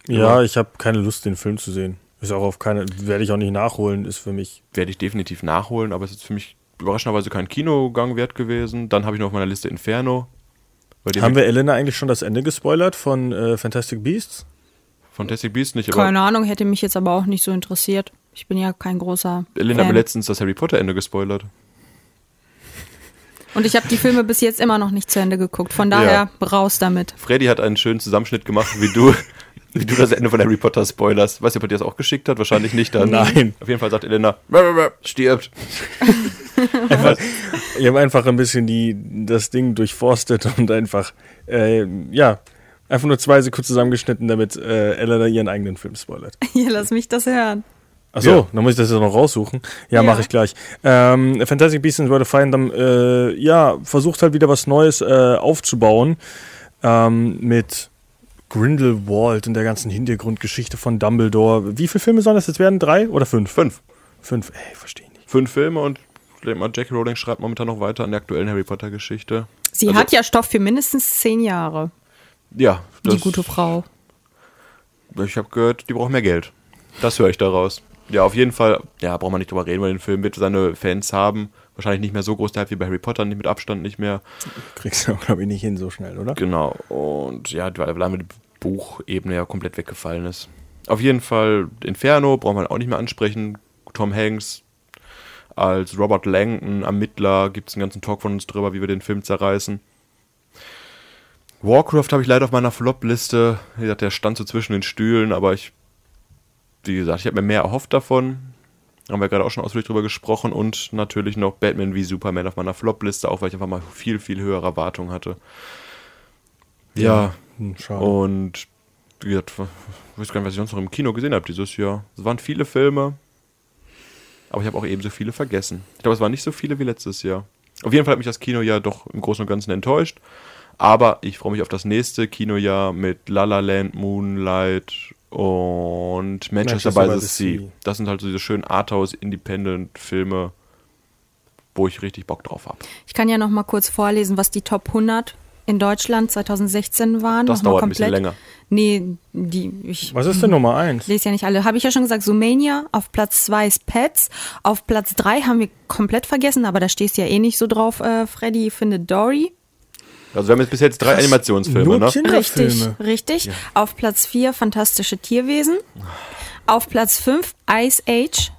S4: Ja, ich habe keine Lust, den Film zu sehen. Ist auch auf keine, werde ich auch nicht nachholen, ist für mich.
S5: Werde ich definitiv nachholen, aber es ist für mich überraschenderweise kein Kinogang wert gewesen. Dann habe ich noch auf meiner Liste Inferno.
S4: Haben wir Elena eigentlich schon das Ende gespoilert von äh, Fantastic Beasts?
S5: Fantastic Beasts nicht, aber
S3: Keine Ahnung, hätte mich jetzt aber auch nicht so interessiert. Ich bin ja kein großer
S5: Elena hat mir
S3: Fan.
S5: letztens das Harry Potter Ende gespoilert.
S3: Und ich habe die Filme bis jetzt immer noch nicht zu Ende geguckt. Von daher raus damit.
S5: Freddy hat einen schönen Zusammenschnitt gemacht, wie du, wie du das Ende von Harry Potter spoilerst. Weißt du, ob er dir das auch geschickt hat? Wahrscheinlich nicht dann.
S4: Nein.
S5: Auf jeden Fall sagt Elena, "Bäh, stirbt.
S4: Ich habe einfach ein bisschen die, das Ding durchforstet und einfach, äh, ja, einfach nur zwei Sekunden zusammengeschnitten, damit äh, Elena ihren eigenen Film spoilert.
S3: Hier, lass mich das hören.
S4: Achso,
S5: Ja.
S4: dann muss ich das jetzt noch raussuchen. Ja,
S3: Ja.
S4: mache ich gleich. Ähm, Fantastic Beasts and to Find Them, äh, ja, versucht halt wieder was Neues äh, aufzubauen ähm, mit Grindelwald und der ganzen Hintergrundgeschichte von Dumbledore. Wie viele Filme sollen das jetzt werden? Drei oder fünf?
S5: Fünf.
S4: Fünf, ey, verstehe nicht.
S5: Fünf Filme und denke mal, Jackie Rowling schreibt momentan noch weiter an der aktuellen Harry Potter Geschichte.
S3: Sie
S5: Also-
S3: hat ja Stoff für mindestens zehn Jahre.
S5: Ja,
S3: Die gute Frau.
S5: Ich habe gehört, die braucht mehr Geld. Das höre ich daraus. Ja, auf jeden Fall, ja, braucht man nicht drüber reden, weil den Film wird seine Fans haben. Wahrscheinlich nicht mehr so groß der Hype wie bei Harry Potter, nicht mit Abstand nicht mehr.
S4: Kriegst du, glaube ich, nicht hin so schnell, oder?
S5: Genau. Und ja, weil damit die Buchebene ja komplett weggefallen ist. Auf jeden Fall Inferno, braucht man auch nicht mehr ansprechen. Tom Hanks als Robert Langton, Ermittler, gibt es einen ganzen Talk von uns drüber, wie wir den Film zerreißen. Warcraft habe ich leider auf meiner Flop-Liste. Wie gesagt, der stand so zwischen den Stühlen, aber ich, wie gesagt, ich habe mir mehr erhofft davon. Haben wir gerade auch schon ausführlich drüber gesprochen. Und natürlich noch Batman wie Superman auf meiner Flop-Liste, auch weil ich einfach mal viel, viel höhere Erwartungen hatte. Ja,
S4: Hm, schade.
S5: und wie gesagt, ich weiß gar nicht, was ich sonst noch im Kino gesehen habe dieses Jahr. Es waren viele Filme, aber ich habe auch ebenso viele vergessen. Ich glaube, es waren nicht so viele wie letztes Jahr. Auf jeden Fall hat mich das Kinojahr doch im Großen und Ganzen enttäuscht. Aber ich freue mich auf das nächste Kinojahr mit La La Land, Moonlight und Manchester, by the sea. Das sind halt so diese schönen Arthouse-Independent-Filme, wo ich richtig Bock drauf habe.
S3: Ich kann ja noch mal kurz vorlesen, was die Top 100 in Deutschland 2016 waren.
S5: Das
S3: noch mal
S5: dauert ein bisschen länger.
S3: Nee, die, ich
S4: Was ist denn Nummer eins?
S3: lese ja nicht alle. Habe ich ja schon gesagt, Sumania. Auf Platz 2 ist Pets. Auf Platz 3 haben wir komplett vergessen, aber da stehst du ja eh nicht so drauf, äh, Freddy findet Dory.
S5: Also wir haben jetzt bis jetzt drei
S4: Krass.
S5: Animationsfilme,
S4: Nur
S5: ne?
S3: Richtig, richtig. Auf Platz 4 Fantastische Tierwesen. Auf Platz 5 Ice Age.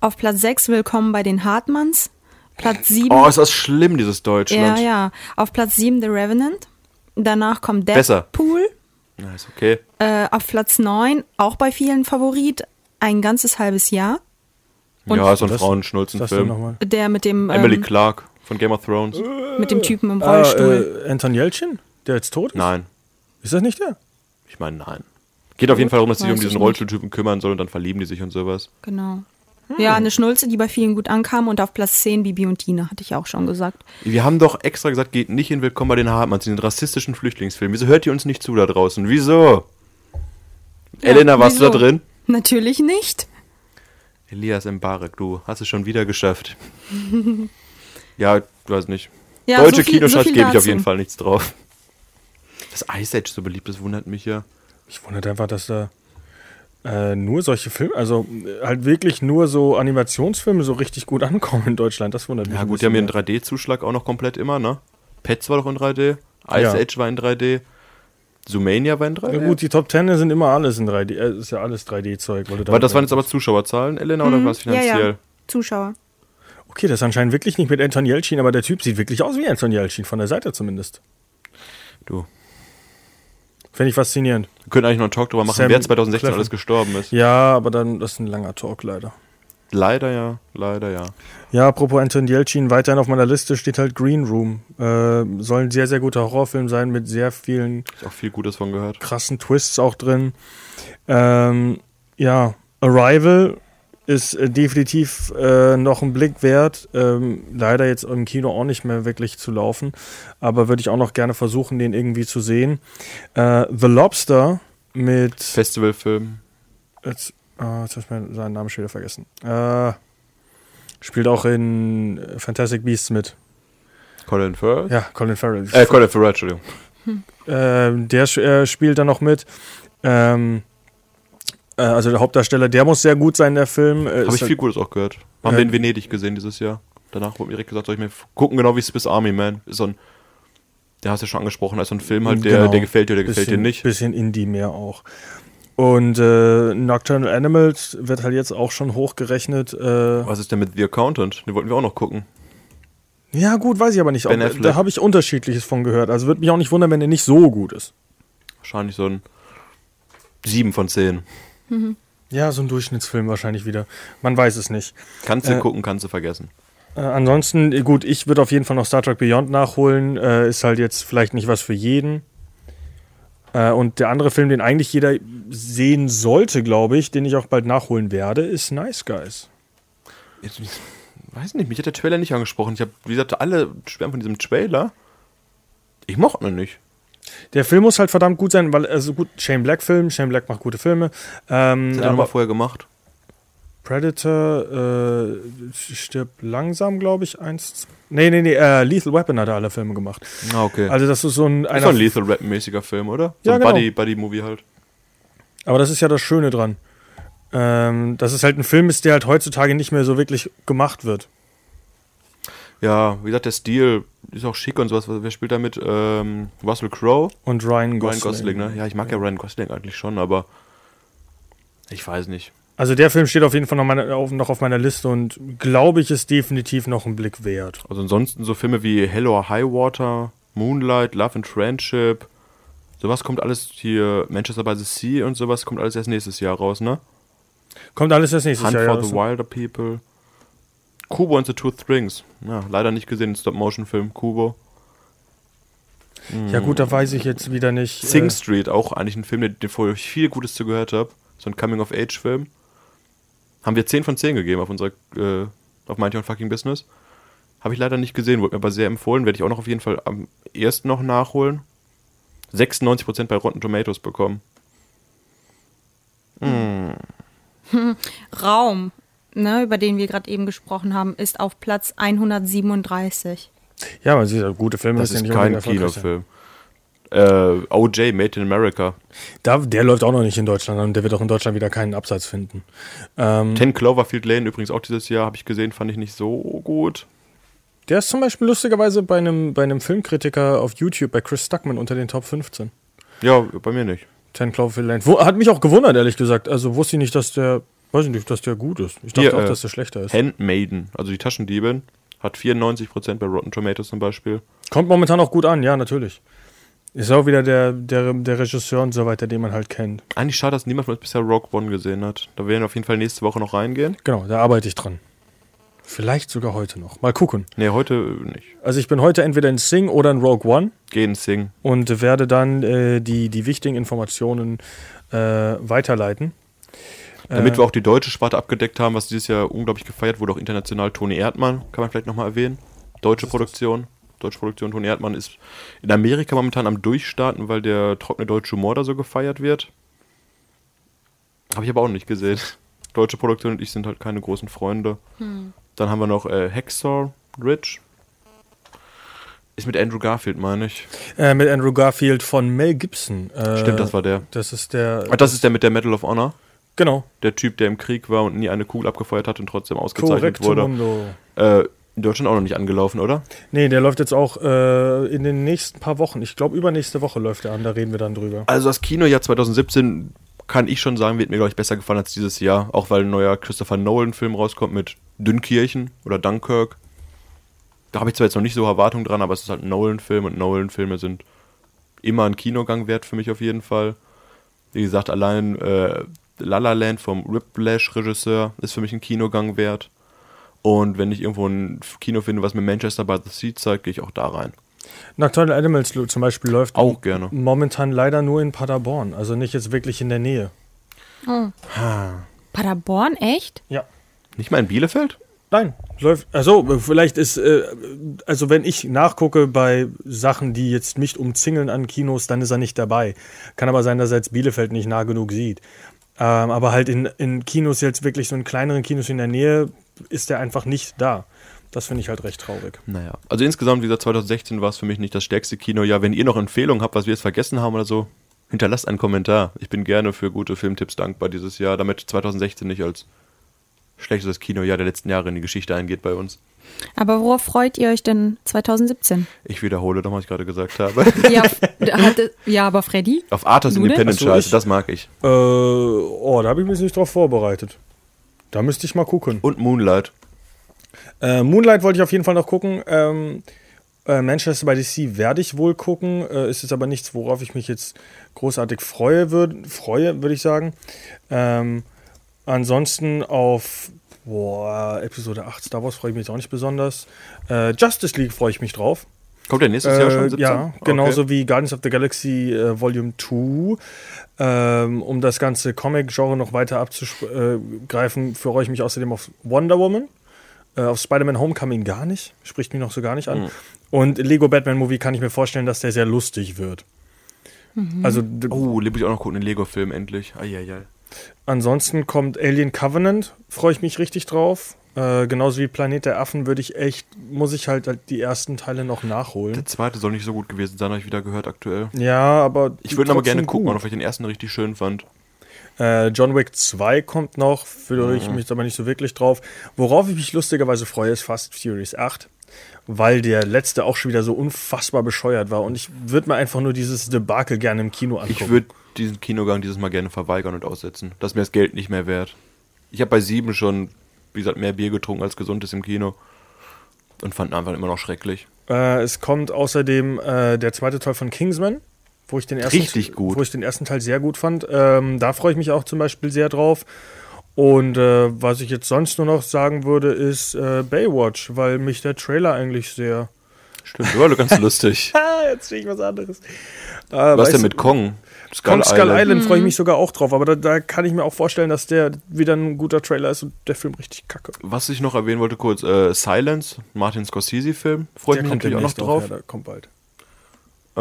S3: Auf Platz 6 Willkommen bei den Hartmanns. Platz 7
S5: Oh, ist das schlimm, dieses
S3: Ja,
S5: Deutschland.
S3: ja. Auf Platz 7 The Revenant. Danach kommt
S5: Besser.
S3: Deadpool.
S5: Ja, ist okay.
S3: Äh, auf Platz 9, auch bei vielen Favorit, ein ganzes halbes Jahr. Und
S5: ja, so ein
S4: Das-
S5: Frauenschnulzenfilm.
S3: Der mit dem,
S5: Emily
S3: ähm,
S5: Clark von Game of Thrones.
S3: mit dem Typen im
S4: Ah,
S3: Rollstuhl.
S4: äh, Anton Jeltsin, der jetzt tot ist?
S5: Nein.
S4: Ist das nicht der?
S5: Ich meine, nein. Geht auf jeden Fall darum, dass sie sich um diesen. Rollstuhltypen kümmern soll und dann verlieben die sich und sowas.
S3: Genau. Ja, eine Schnulze, die bei vielen gut ankam. Und auf Platz 10 Bibi und Tina, hatte ich auch schon gesagt.
S5: Wir haben doch extra gesagt, geht nicht in Willkommen bei den Hartmanns, in den rassistischen Flüchtlingsfilm. Wieso hört ihr uns nicht zu da draußen? Wieso? Elena, warst du
S3: wieso?
S5: da drin?
S3: Natürlich nicht.
S5: Elias Mbarek, du hast es schon wieder geschafft. ja, ich weiß nicht.
S3: Ja,
S5: Deutsche
S3: so viel-
S5: Kinostarts
S3: so
S5: gebe ich auf jeden Fall nichts drauf. Dass Ice Age so beliebt ist, wundert mich ja.
S4: Ich wundert einfach, dass da äh, nur solche Filme, also äh, halt wirklich nur so Animationsfilme so richtig gut ankommen in Deutschland. Das wundert mich.
S5: Ja gut, die haben einen 3D-Zuschlag auch noch komplett immer, ne? Pets war doch in 3D, Ice
S4: Ja.
S5: Age war in 3D, Zoomania war in 3D.
S4: Ja, gut, die Top Ten sind immer alles in 3D. Äh, ist ja alles 3D-Zeug. weil da-
S5: das waren jetzt aber Zuschauerzahlen, Elena, oder was
S3: Ja,
S5: finanziell?
S3: ja. Zuschauer.
S4: Okay, das ist anscheinend wirklich nicht mit Anton Jeltsin, aber der Typ sieht wirklich aus wie Anton Jeltsin, von der Seite zumindest.
S5: Du.
S4: Finde ich faszinierend.
S5: Wir können eigentlich noch einen Talk drüber machen,
S4: Sam
S5: wer 2016
S4: Cleffin.
S5: alles gestorben ist.
S4: Ja, aber dann, das ist ein langer Talk leider.
S5: Leider ja, leider ja.
S4: Ja, apropos Anton Jeltsin, weiterhin auf meiner Liste steht halt Green Room. Äh, soll ein sehr, sehr guter Horrorfilm sein mit sehr vielen
S5: Ich auch viel Gutes von gehört.
S4: krassen Twists auch drin. Ähm, ja, Arrival ist äh, definitiv äh, noch ein Blick wert. Ähm, leider jetzt im Kino auch nicht mehr wirklich zu laufen, aber würde ich auch noch gerne versuchen, den irgendwie zu sehen. Äh, The Lobster mit
S5: Festivalfilm.
S4: jetzt, ah, jetzt habe ich mir seinen Namen schon wieder vergessen. Äh, spielt auch in äh, Fantastic Beasts mit.
S5: Colin Firth?
S4: Ja, Colin Farrell.
S5: Äh, Colin Farrell, Entschuldigung.
S4: Ähm, der äh, spielt da noch mit. Ähm, äh, also der Hauptdarsteller, der muss sehr gut sein, der Film. Äh,
S5: Habe ich
S4: halt-
S5: viel Gutes auch gehört. Haben
S4: Äh,
S5: wir in Venedig gesehen dieses Jahr. Danach wurde mir direkt gesagt, soll ich mir gucken, genau wie Swiss Army Man. Ist so ein, der hast du ja schon angesprochen, als so ein Film halt, der,
S4: Genau.
S5: der gefällt dir, der gefällt dir
S4: bisschen,
S5: nicht.
S4: Bisschen Indie mehr auch. Und äh, Nocturnal Animals wird halt jetzt auch schon hochgerechnet. Äh,
S5: Was ist denn mit The Accountant? Den wollten wir auch noch gucken.
S4: ja, gut, weiß ich aber nicht.
S5: Affleck.
S4: da habe ich Unterschiedliches von gehört. Also würde mich auch nicht wundern, wenn der nicht so gut ist.
S5: Wahrscheinlich so ein 7 von 10.
S4: Ja, so ein Durchschnittsfilm wahrscheinlich wieder. Man weiß es nicht.
S5: Kannst du
S4: Äh,
S5: gucken, kannst du vergessen.
S4: Äh, ansonsten, äh, gut, ich würde auf jeden Fall noch Star Trek Beyond nachholen. Äh, ist halt jetzt vielleicht nicht was für jeden. Äh, und der andere Film, den eigentlich jeder sehen sollte, glaube ich, den ich auch bald nachholen werde, ist Nice Guys.
S5: Jetzt, weiß nicht, mich hat der Trailer nicht angesprochen. Ich habe, wie gesagt, alle schwärmen von diesem Trailer. Ich mochte ihn nicht.
S4: Der Film muss halt verdammt gut sein, weil, also gut, Shane Black Film, Shane Black macht gute Filme. Ähm,
S5: hat er mal vorher gemacht.
S4: Predator äh, stirbt langsam, glaube ich, eins. Nee, nee, nee, äh, Lethal Weapon hat er alle Filme gemacht.
S5: Ah, okay.
S4: Also das ist so ein,
S5: ist
S4: einer
S5: doch ein Lethal Rap-mäßiger Film, oder? So
S4: Ja,
S5: ein
S4: genau.
S5: Buddy- Buddy-Movie halt.
S4: Aber das ist ja das Schöne dran. Ähm, dass es halt ein Film ist, der halt heutzutage nicht mehr so wirklich gemacht wird.
S5: Ja, wie gesagt, der Stil ist auch schick und sowas. Wer spielt da mit? Ähm, Russell Crowe?
S4: Und Ryan
S5: Ryan
S4: Gosling.
S5: Gosling, ne? Ja, ich mag ja Ryan Gosling eigentlich schon, aber ich weiß nicht.
S4: Also der Film steht auf jeden Fall noch, meine, auf, noch auf meiner Liste und glaube ich, ist definitiv noch ein Blick wert.
S5: Also ansonsten so Filme wie Hell or High Water, Moonlight, Love and Friendship, sowas kommt alles hier, Manchester by the Sea und sowas kommt alles erst nächstes Jahr raus, ne?
S4: Kommt alles das nächste
S5: Hunt
S4: Jahr.
S5: for
S4: Ja,
S5: the
S4: das-
S5: Wilder People. Kubo and the Two Strings. Ja, leider nicht gesehen, Stop-Motion-Film Kubo.
S4: Ja gut, da weiß ich jetzt wieder nicht.
S5: Sing
S4: äh,
S5: Street, auch eigentlich ein Film, den, den vorher ich viel Gutes zu gehört habe. So ein Coming-of-Age-Film. Haben wir 10 von 10 gegeben auf unserer, äh, auf Mighty und Fucking Business. Habe ich leider nicht gesehen, wurde mir aber sehr empfohlen. Werde ich auch noch auf jeden Fall am ersten noch nachholen. 96% bei Rotten Tomatoes bekommen.
S3: Raum, ne, über den wir gerade eben gesprochen haben, ist auf Platz 137.
S4: ja, man sieht, ja, gute Filme
S5: Das ist
S4: ja
S5: kein
S4: nicht.
S5: Kinofilm. Äh, OJ, Made in America.
S4: Da, der läuft auch noch nicht in Deutschland und der wird auch in Deutschland wieder keinen Absatz finden. Ähm,
S5: 10 Cloverfield Lane übrigens auch dieses Jahr, habe ich gesehen, fand ich nicht so gut.
S4: der ist zum Beispiel lustigerweise bei einem, bei einem Filmkritiker auf YouTube, bei Chris Stuckman, unter den Top 15.
S5: Ja, bei mir nicht.
S4: 10 Cloverfield Lane. Wo, hat mich auch gewundert, ehrlich gesagt. Also wusste ich nicht, dass der, weiß ich nicht, dass der gut ist. Ich dachte
S5: Hier,
S4: auch,
S5: äh,
S4: dass der schlechter ist.
S5: Handmaiden, also die Taschendiebin, hat 94% bei Rotten Tomatoes zum Beispiel.
S4: Kommt momentan auch gut an, ja, natürlich. Ist auch wieder der, der, der Regisseur und so weiter, den man halt kennt.
S5: Eigentlich schade, dass niemand von uns bisher Rogue One gesehen hat. Da werden wir auf jeden Fall nächste Woche noch reingehen.
S4: Genau, da arbeite ich dran. Vielleicht sogar heute noch. Mal gucken.
S5: Nee, heute nicht.
S4: Also ich bin heute entweder in Sing oder in Rogue One
S5: Gehen Sing.
S4: und werde dann äh, die, die wichtigen Informationen äh, weiterleiten.
S5: Damit
S4: Äh,
S5: wir auch die deutsche Sparte abgedeckt haben, was dieses Jahr unglaublich gefeiert wurde, auch international Toni Erdmann, kann man vielleicht nochmal erwähnen. Deutsche Produktion. Deutsche Produktion Toni Erdmann ist in Amerika momentan am Durchstarten, weil der trockene deutsche Humor da so gefeiert wird. Habe ich aber auch nicht gesehen. Deutsche Produktion und ich sind halt keine großen Freunde. Dann haben wir noch äh, Hacksaw Ridge. Ist mit Andrew Garfield, meine ich.
S4: Äh, mit Andrew Garfield von Mel Gibson. Äh,
S5: Stimmt, das war der.
S4: Das ist der.
S5: Ach, das ist der mit der Medal of Honor.
S4: Genau.
S5: Der Typ, der im Krieg war und nie eine Kugel abgefeuert hat und trotzdem ausgezeichnet
S4: Correcto
S5: wurde.
S4: Mundo.
S5: Äh, in Deutschland auch noch nicht angelaufen, oder?
S4: Nee, der läuft jetzt auch äh, in den nächsten paar Wochen. Ich glaube, übernächste Woche läuft er an. Da reden wir dann drüber.
S5: Also das Kinojahr 2017 kann ich schon sagen, wird mir, glaube ich, besser gefallen als dieses Jahr. Auch weil ein neuer Christopher Nolan-Film rauskommt mit Dünnkirchen oder Dunkirk. Da habe ich zwar jetzt noch nicht so Erwartungen dran, aber es ist halt ein Nolan-Film und Nolan-Filme sind immer ein Kinogang wert für mich auf jeden Fall. Wie gesagt, allein äh, La La Land vom Whiplash-Regisseur ist für mich ein Kinogang wert. Und wenn ich irgendwo ein Kino finde, was mir Manchester by the Sea zeigt, gehe ich auch da rein.
S4: Nocturnal Animals zum Beispiel läuft
S5: Auch gerne.
S4: momentan leider nur in Paderborn. Also nicht jetzt wirklich in der Nähe.
S3: Paderborn, echt?
S4: Ja.
S5: Nicht mal in Bielefeld?
S4: Nein, läuft. Also, vielleicht ist, äh, also wenn ich nachgucke bei Sachen, die jetzt nicht umzingeln an Kinos, dann ist er nicht dabei. Kann aber sein, dass er jetzt Bielefeld nicht nah genug sieht. Ähm, aber halt in, in Kinos jetzt wirklich so in kleineren Kinos in der Nähe ist er einfach nicht da. Das finde ich halt recht traurig.
S5: Naja. Also insgesamt, wie gesagt, 2016 war es für mich nicht das stärkste Kinojahr. Wenn ihr noch Empfehlungen habt, was wir jetzt vergessen haben oder so, hinterlasst einen Kommentar. Ich bin gerne für gute Filmtipps dankbar dieses Jahr, damit 2016 nicht als schlechtestes Kinojahr der letzten Jahre in die Geschichte eingeht bei uns.
S3: Aber worauf freut ihr euch denn 2017?
S5: Ich wiederhole doch, was ich gerade gesagt habe.
S3: Ja, hatte, ja aber Freddy?
S5: Auf Arthurs
S3: denn?
S5: Independent Scheiße,
S4: ich-
S5: das mag ich.
S4: Äh, oh, da habe ich mich nicht drauf vorbereitet. Da müsste ich mal gucken.
S5: Und Moonlight.
S4: Äh, Moonlight wollte ich auf jeden Fall noch gucken. Ähm, äh, Manchester by the Sea werde ich wohl gucken. Äh, ist jetzt aber nichts, worauf ich mich jetzt großartig freue, würd, freue würde ich sagen. Ähm, ansonsten auf boah, Episode 8 Star Wars freue ich mich jetzt auch nicht besonders. Äh, Justice League freue ich mich drauf.
S5: Kommt der nächstes Jahr schon?
S4: Äh,
S5: 17?
S4: ja,
S5: Okay.
S4: genauso wie Guardians of the Galaxy äh, Volume 2. Ähm, um das ganze Comic-Genre noch weiter abzugreifen, freue ich mich außerdem auf Wonder Woman. Äh, auf Spider-Man Homecoming gar nicht. Spricht mich noch so gar nicht an.
S5: Mhm.
S4: Und Lego Batman Movie kann ich mir vorstellen, dass der sehr lustig wird. Also d-
S5: Oh, liebe ich auch noch gucken, den Lego-Film endlich. Eieiei.
S4: Ansonsten kommt Alien Covenant, freue ich mich richtig drauf. Äh, genauso wie Planet der Affen würde ich echt, muss ich halt, halt die ersten Teile noch nachholen.
S5: Der zweite soll nicht so gut gewesen sein, habe ich wieder gehört aktuell.
S4: Ja, aber.
S5: Ich würde aber gerne gucken,
S4: gut.
S5: auch wenn ich den ersten richtig schön fand.
S4: Äh, John Wick 2 kommt noch, fühle
S5: Mhm.
S4: ich mich aber nicht so wirklich drauf. Worauf ich mich lustigerweise freue, ist Fast Furious 8, weil der letzte auch schon wieder so unfassbar bescheuert war und ich würde mir einfach nur dieses Debakel gerne im Kino angucken.
S5: Ich würde diesen Kinogang dieses Mal gerne verweigern und aussetzen. Das ist mir das Geld nicht mehr wert. Ich habe bei sieben schon, wie gesagt, mehr Bier getrunken als gesund ist im Kino. Und fand einfach immer noch schrecklich.
S4: Äh, es kommt außerdem äh, der zweite Teil von Kingsman, wo ich den ersten,
S5: Richtig gut.
S4: Wo ich den ersten Teil sehr gut fand. Ähm, da freue ich mich auch zum Beispiel sehr drauf. Und äh, was ich jetzt sonst nur noch sagen würde, ist äh, Baywatch, weil mich der Trailer eigentlich sehr
S5: Stimmt, war doch ganz lustig.
S4: Ah, jetzt sehe ich was anderes. Äh,
S5: Was
S4: weißt
S5: denn
S4: du,
S5: mit Kong?
S4: Kong Skull Island, freue ich mich sogar auch drauf, aber da, da kann ich mir auch vorstellen, dass der wieder ein guter Trailer ist und der Film richtig kacke.
S5: Was ich noch erwähnen wollte kurz, äh, Silence, Martin Scorsese-Film. Freue ich mich natürlich auch noch
S4: demnächst
S5: drauf.
S4: Ja, der kommt bald.
S5: Äh,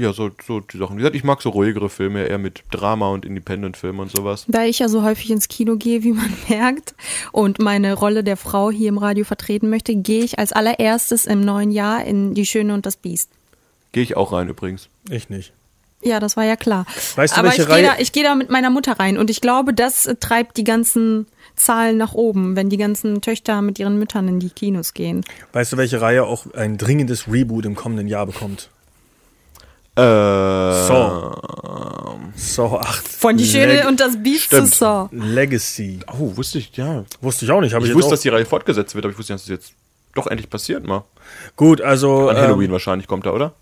S5: ja, so, so die Sachen. Wie gesagt, ich mag so ruhigere Filme, eher mit Drama und Independent-Filmen und sowas.
S3: Da ich ja so häufig ins Kino gehe, wie man merkt, und meine Rolle der Frau hier im Radio vertreten möchte, gehe ich als allererstes im neuen Jahr in Die Schöne und das Biest.
S5: Gehe ich auch rein übrigens.
S4: Ich nicht.
S3: Ja, das war ja klar.
S4: Weißt du,
S3: Aber
S4: welche
S3: ich gehe
S4: Reihe-
S3: da, ich gehe da mit meiner Mutter rein und ich glaube, das treibt die ganzen Zahlen nach oben, wenn die ganzen Töchter mit ihren Müttern in die Kinos gehen.
S4: Weißt du, welche Reihe auch ein dringendes Reboot im kommenden Jahr bekommt?
S5: Äh,
S4: Saw. Saw 8.
S3: Von Die Schöne
S4: Leg
S3: und das Biest
S5: Stimmt.
S3: zu Saw.
S4: Legacy.
S5: Oh, wusste ich, ja.
S4: Wusste ich auch nicht.
S5: Ich
S4: ich
S5: wusste, dass die Reihe fortgesetzt wird, aber ich wusste nicht, dass es jetzt doch endlich passiert mal.
S4: Gut, also.
S5: An
S4: ähm,
S5: Halloween wahrscheinlich kommt er, oder?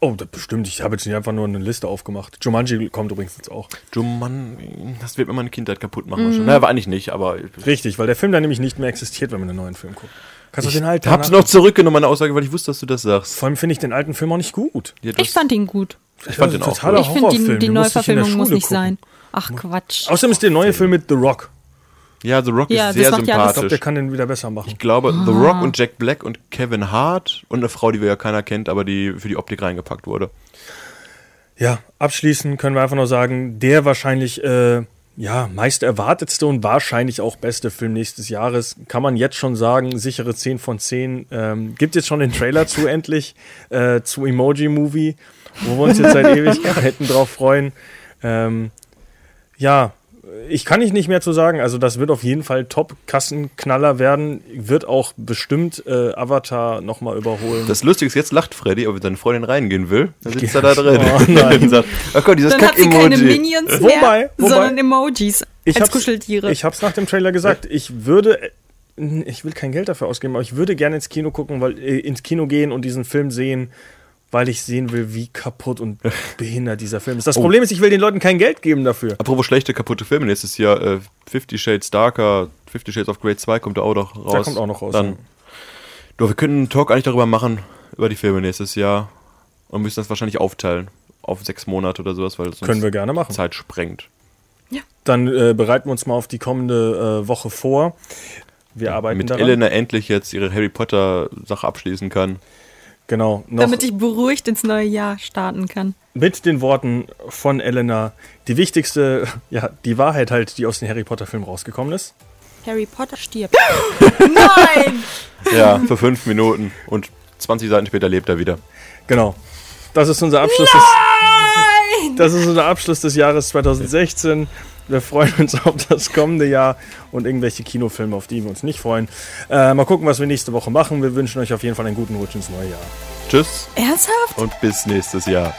S4: Oh, das bestimmt. Ich habe jetzt nicht einfach nur eine Liste aufgemacht. Jumanji kommt übrigens jetzt auch.
S5: Jumann, das wird mir meine Kindheit kaputt machen. wahrscheinlich. Naja, war eigentlich nicht, aber
S4: Richtig, weil der Film dann nämlich nicht mehr existiert, wenn man einen neuen Film guckt. Kannst du
S5: ich
S4: den alten
S5: hab's
S4: nach-
S5: noch zurückgenommen, meine Aussage, weil ich wusste, dass du das sagst.
S4: Vor allem finde ich den alten Film auch nicht gut.
S5: Ja,
S3: Ich fand ihn gut.
S5: ich fand
S4: Das
S5: den auch
S4: totaler
S3: Ich finde, die,
S4: Horrorfilm,
S3: die Neuverfilmung muss
S4: Schule
S3: nicht
S4: gucken.
S3: sein. Ach Quatsch.
S4: Außerdem ist der neue Film mit The Rock.
S5: Ja, The Rock
S3: Ja,
S5: ist sehr
S3: ja alles-
S4: Ich glaube, der
S5: sympathisch.
S4: kann den wieder besser machen.
S5: Ich glaube, The
S3: Ah.
S5: Rock und Jack Black und Kevin Hart und eine Frau, die wir ja keiner kennt, aber die für die Optik reingepackt wurde.
S4: Ja, abschließend können wir einfach nur sagen, der wahrscheinlich äh, ja, meist erwartetste und wahrscheinlich auch beste Film nächstes Jahres. Kann man jetzt schon sagen, sichere 10 von 10. Ähm, gibt jetzt schon den Trailer zu endlich, äh, zu Emoji Movie, wo wir uns jetzt seit Ewigkeiten drauf freuen. Ähm, ja, ich kann nicht mehr zu sagen. Also das wird auf jeden Fall Top-Kassenknaller werden. Wird auch bestimmt äh, Avatar nochmal überholen.
S5: Das Lustige ist, jetzt lacht Freddy, aber wenn seine Freundin reingehen will, dann sitzt er da drin.
S4: Oh nein.
S5: und sagt, ach Gott, dieses
S3: Dann hat sie keine. Minions
S4: Wobei,
S3: mehr,
S4: wobei-
S3: sondern Emojis
S4: ich
S3: als
S4: hab's,
S3: Kuscheltiere.
S4: Ich hab's nach dem Trailer gesagt. Ich würde, äh, ich will kein Geld dafür ausgeben, aber ich würde gerne ins Kino gucken, weil äh, ins Kino gehen und diesen Film sehen, weil ich sehen will, wie kaputt und behindert dieser Film ist. Das Problem ist, ich will den Leuten kein Geld geben dafür.
S5: Apropos schlechte, kaputte Filme, nächstes Jahr äh, Fifty Shades Darker, Fifty Shades of Grey 2 kommt da auch noch raus.
S4: Der kommt auch noch raus.
S5: Dann,
S4: ja.
S5: du, wir können einen Talk eigentlich darüber machen, über die Filme nächstes Jahr und müssen das wahrscheinlich aufteilen auf sechs Monate oder sowas, weil es
S4: Können wir gerne machen.
S5: Zeit sprengt.
S4: Dann äh, bereiten wir uns mal auf die kommende äh, Woche vor. Wir arbeiten
S5: Mit
S4: daran.
S5: Elena endlich jetzt ihre Harry Potter Sache abschließen kann.
S4: Genau. Noch
S3: damit ich beruhigt ins neue Jahr starten kann.
S4: mit den Worten von Elena die wichtigste, ja, die Wahrheit halt, die aus den Harry Potter Filmen rausgekommen ist.
S3: Harry Potter stirbt. Nein!
S5: Ja, für fünf Minuten und 20 Seiten später lebt er wieder.
S4: Genau. Das ist unser Abschluss des Das ist unser Abschluss des Jahres 2016. Wir freuen uns auf das kommende Jahr und irgendwelche Kinofilme, auf die wir uns nicht freuen. Äh, mal gucken, was wir nächste Woche machen. Wir wünschen euch auf jeden Fall einen guten Rutsch ins neue Jahr.
S5: Tschüss
S3: Ernsthaft?
S5: und bis nächstes Jahr.